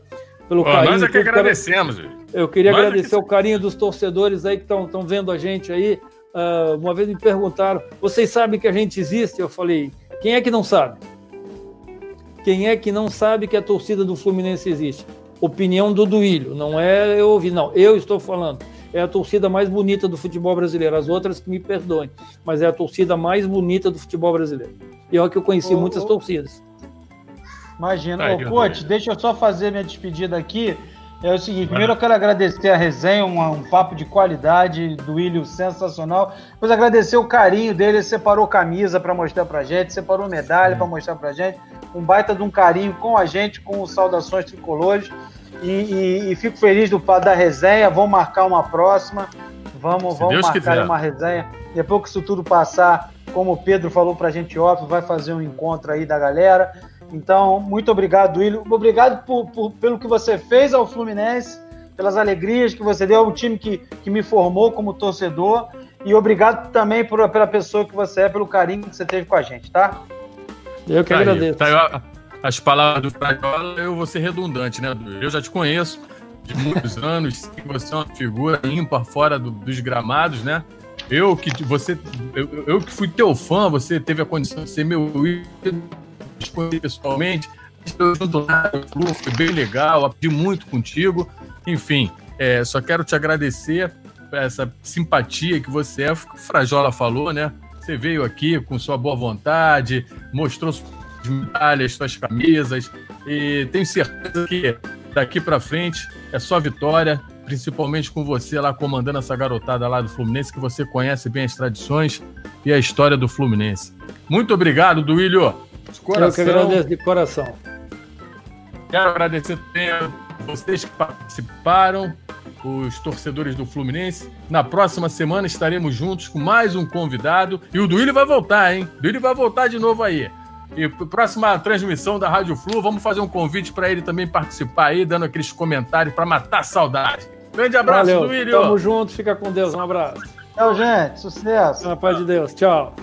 pelo carinho. Nós é que agradecemos. Eu queria nós agradecer é que... o carinho dos torcedores aí que estão vendo a gente aí. Uh, uma vez me perguntaram, vocês sabem que a gente existe? Eu falei, quem é que não sabe? Quem é que não sabe que a torcida do Fluminense existe? Opinião do Duílio, não é eu ouvir, não, eu estou falando é a torcida mais bonita do futebol brasileiro. As outras que me perdoem, mas é a torcida mais bonita do futebol brasileiro. E olha que eu conheci ô, muitas ô, torcidas. Imagina. Ô, coach, deixa eu só fazer minha despedida aqui. É o seguinte, primeiro eu quero agradecer a resenha, um, um papo de qualidade do William sensacional. Depois agradecer o carinho dele, ele separou camisa para mostrar pra gente, separou medalha para mostrar pra gente. Um baita de um carinho com a gente, com saudações tricolores. E, e, e, fico feliz do da resenha. Vamos marcar uma próxima. Vamos, vamos marcar quiser. uma resenha. Depois que isso tudo passar, como o Pedro falou pra gente off, vai fazer um encontro aí da galera. Então, muito obrigado, William. Obrigado por, por, pelo que você fez ao Fluminense, pelas alegrias que você deu ao time que, que me formou como torcedor. E obrigado também por, pela pessoa que você é, pelo carinho que você teve com a gente, tá? Eu que tá agradeço. Tá, as palavras do Frajola, eu vou ser redundante, né? Eu já te conheço de muitos anos, você é uma figura ímpar fora do, dos gramados, né? Eu que você, eu, eu, que fui teu fã, você teve a condição de ser meu ídolo, pessoalmente, eu junto lá, foi bem legal, aprendi muito contigo. Enfim, é, só quero te agradecer essa simpatia que você é, o Frajola falou, né? Você veio aqui com sua boa vontade, mostrou medalhas, suas camisas. E tenho certeza que daqui para frente é só vitória, principalmente com você lá comandando essa garotada lá do Fluminense, que você conhece bem as tradições e a história do Fluminense. Muito obrigado, Duílio. Eu que agradeço de coração. Quero agradecer também a vocês que participaram, os torcedores do Fluminense. Na próxima semana estaremos juntos com mais um convidado. E o Duílio vai voltar, hein? O Duílio vai voltar de novo aí. E próxima transmissão da Rádio Flu, vamos fazer um convite para ele também participar aí, dando aqueles comentários para matar a saudade. Grande abraço, Valeu. Tamo junto, fica com Deus. Um abraço. Tchau, gente. Sucesso. Na paz de Deus. Tchau.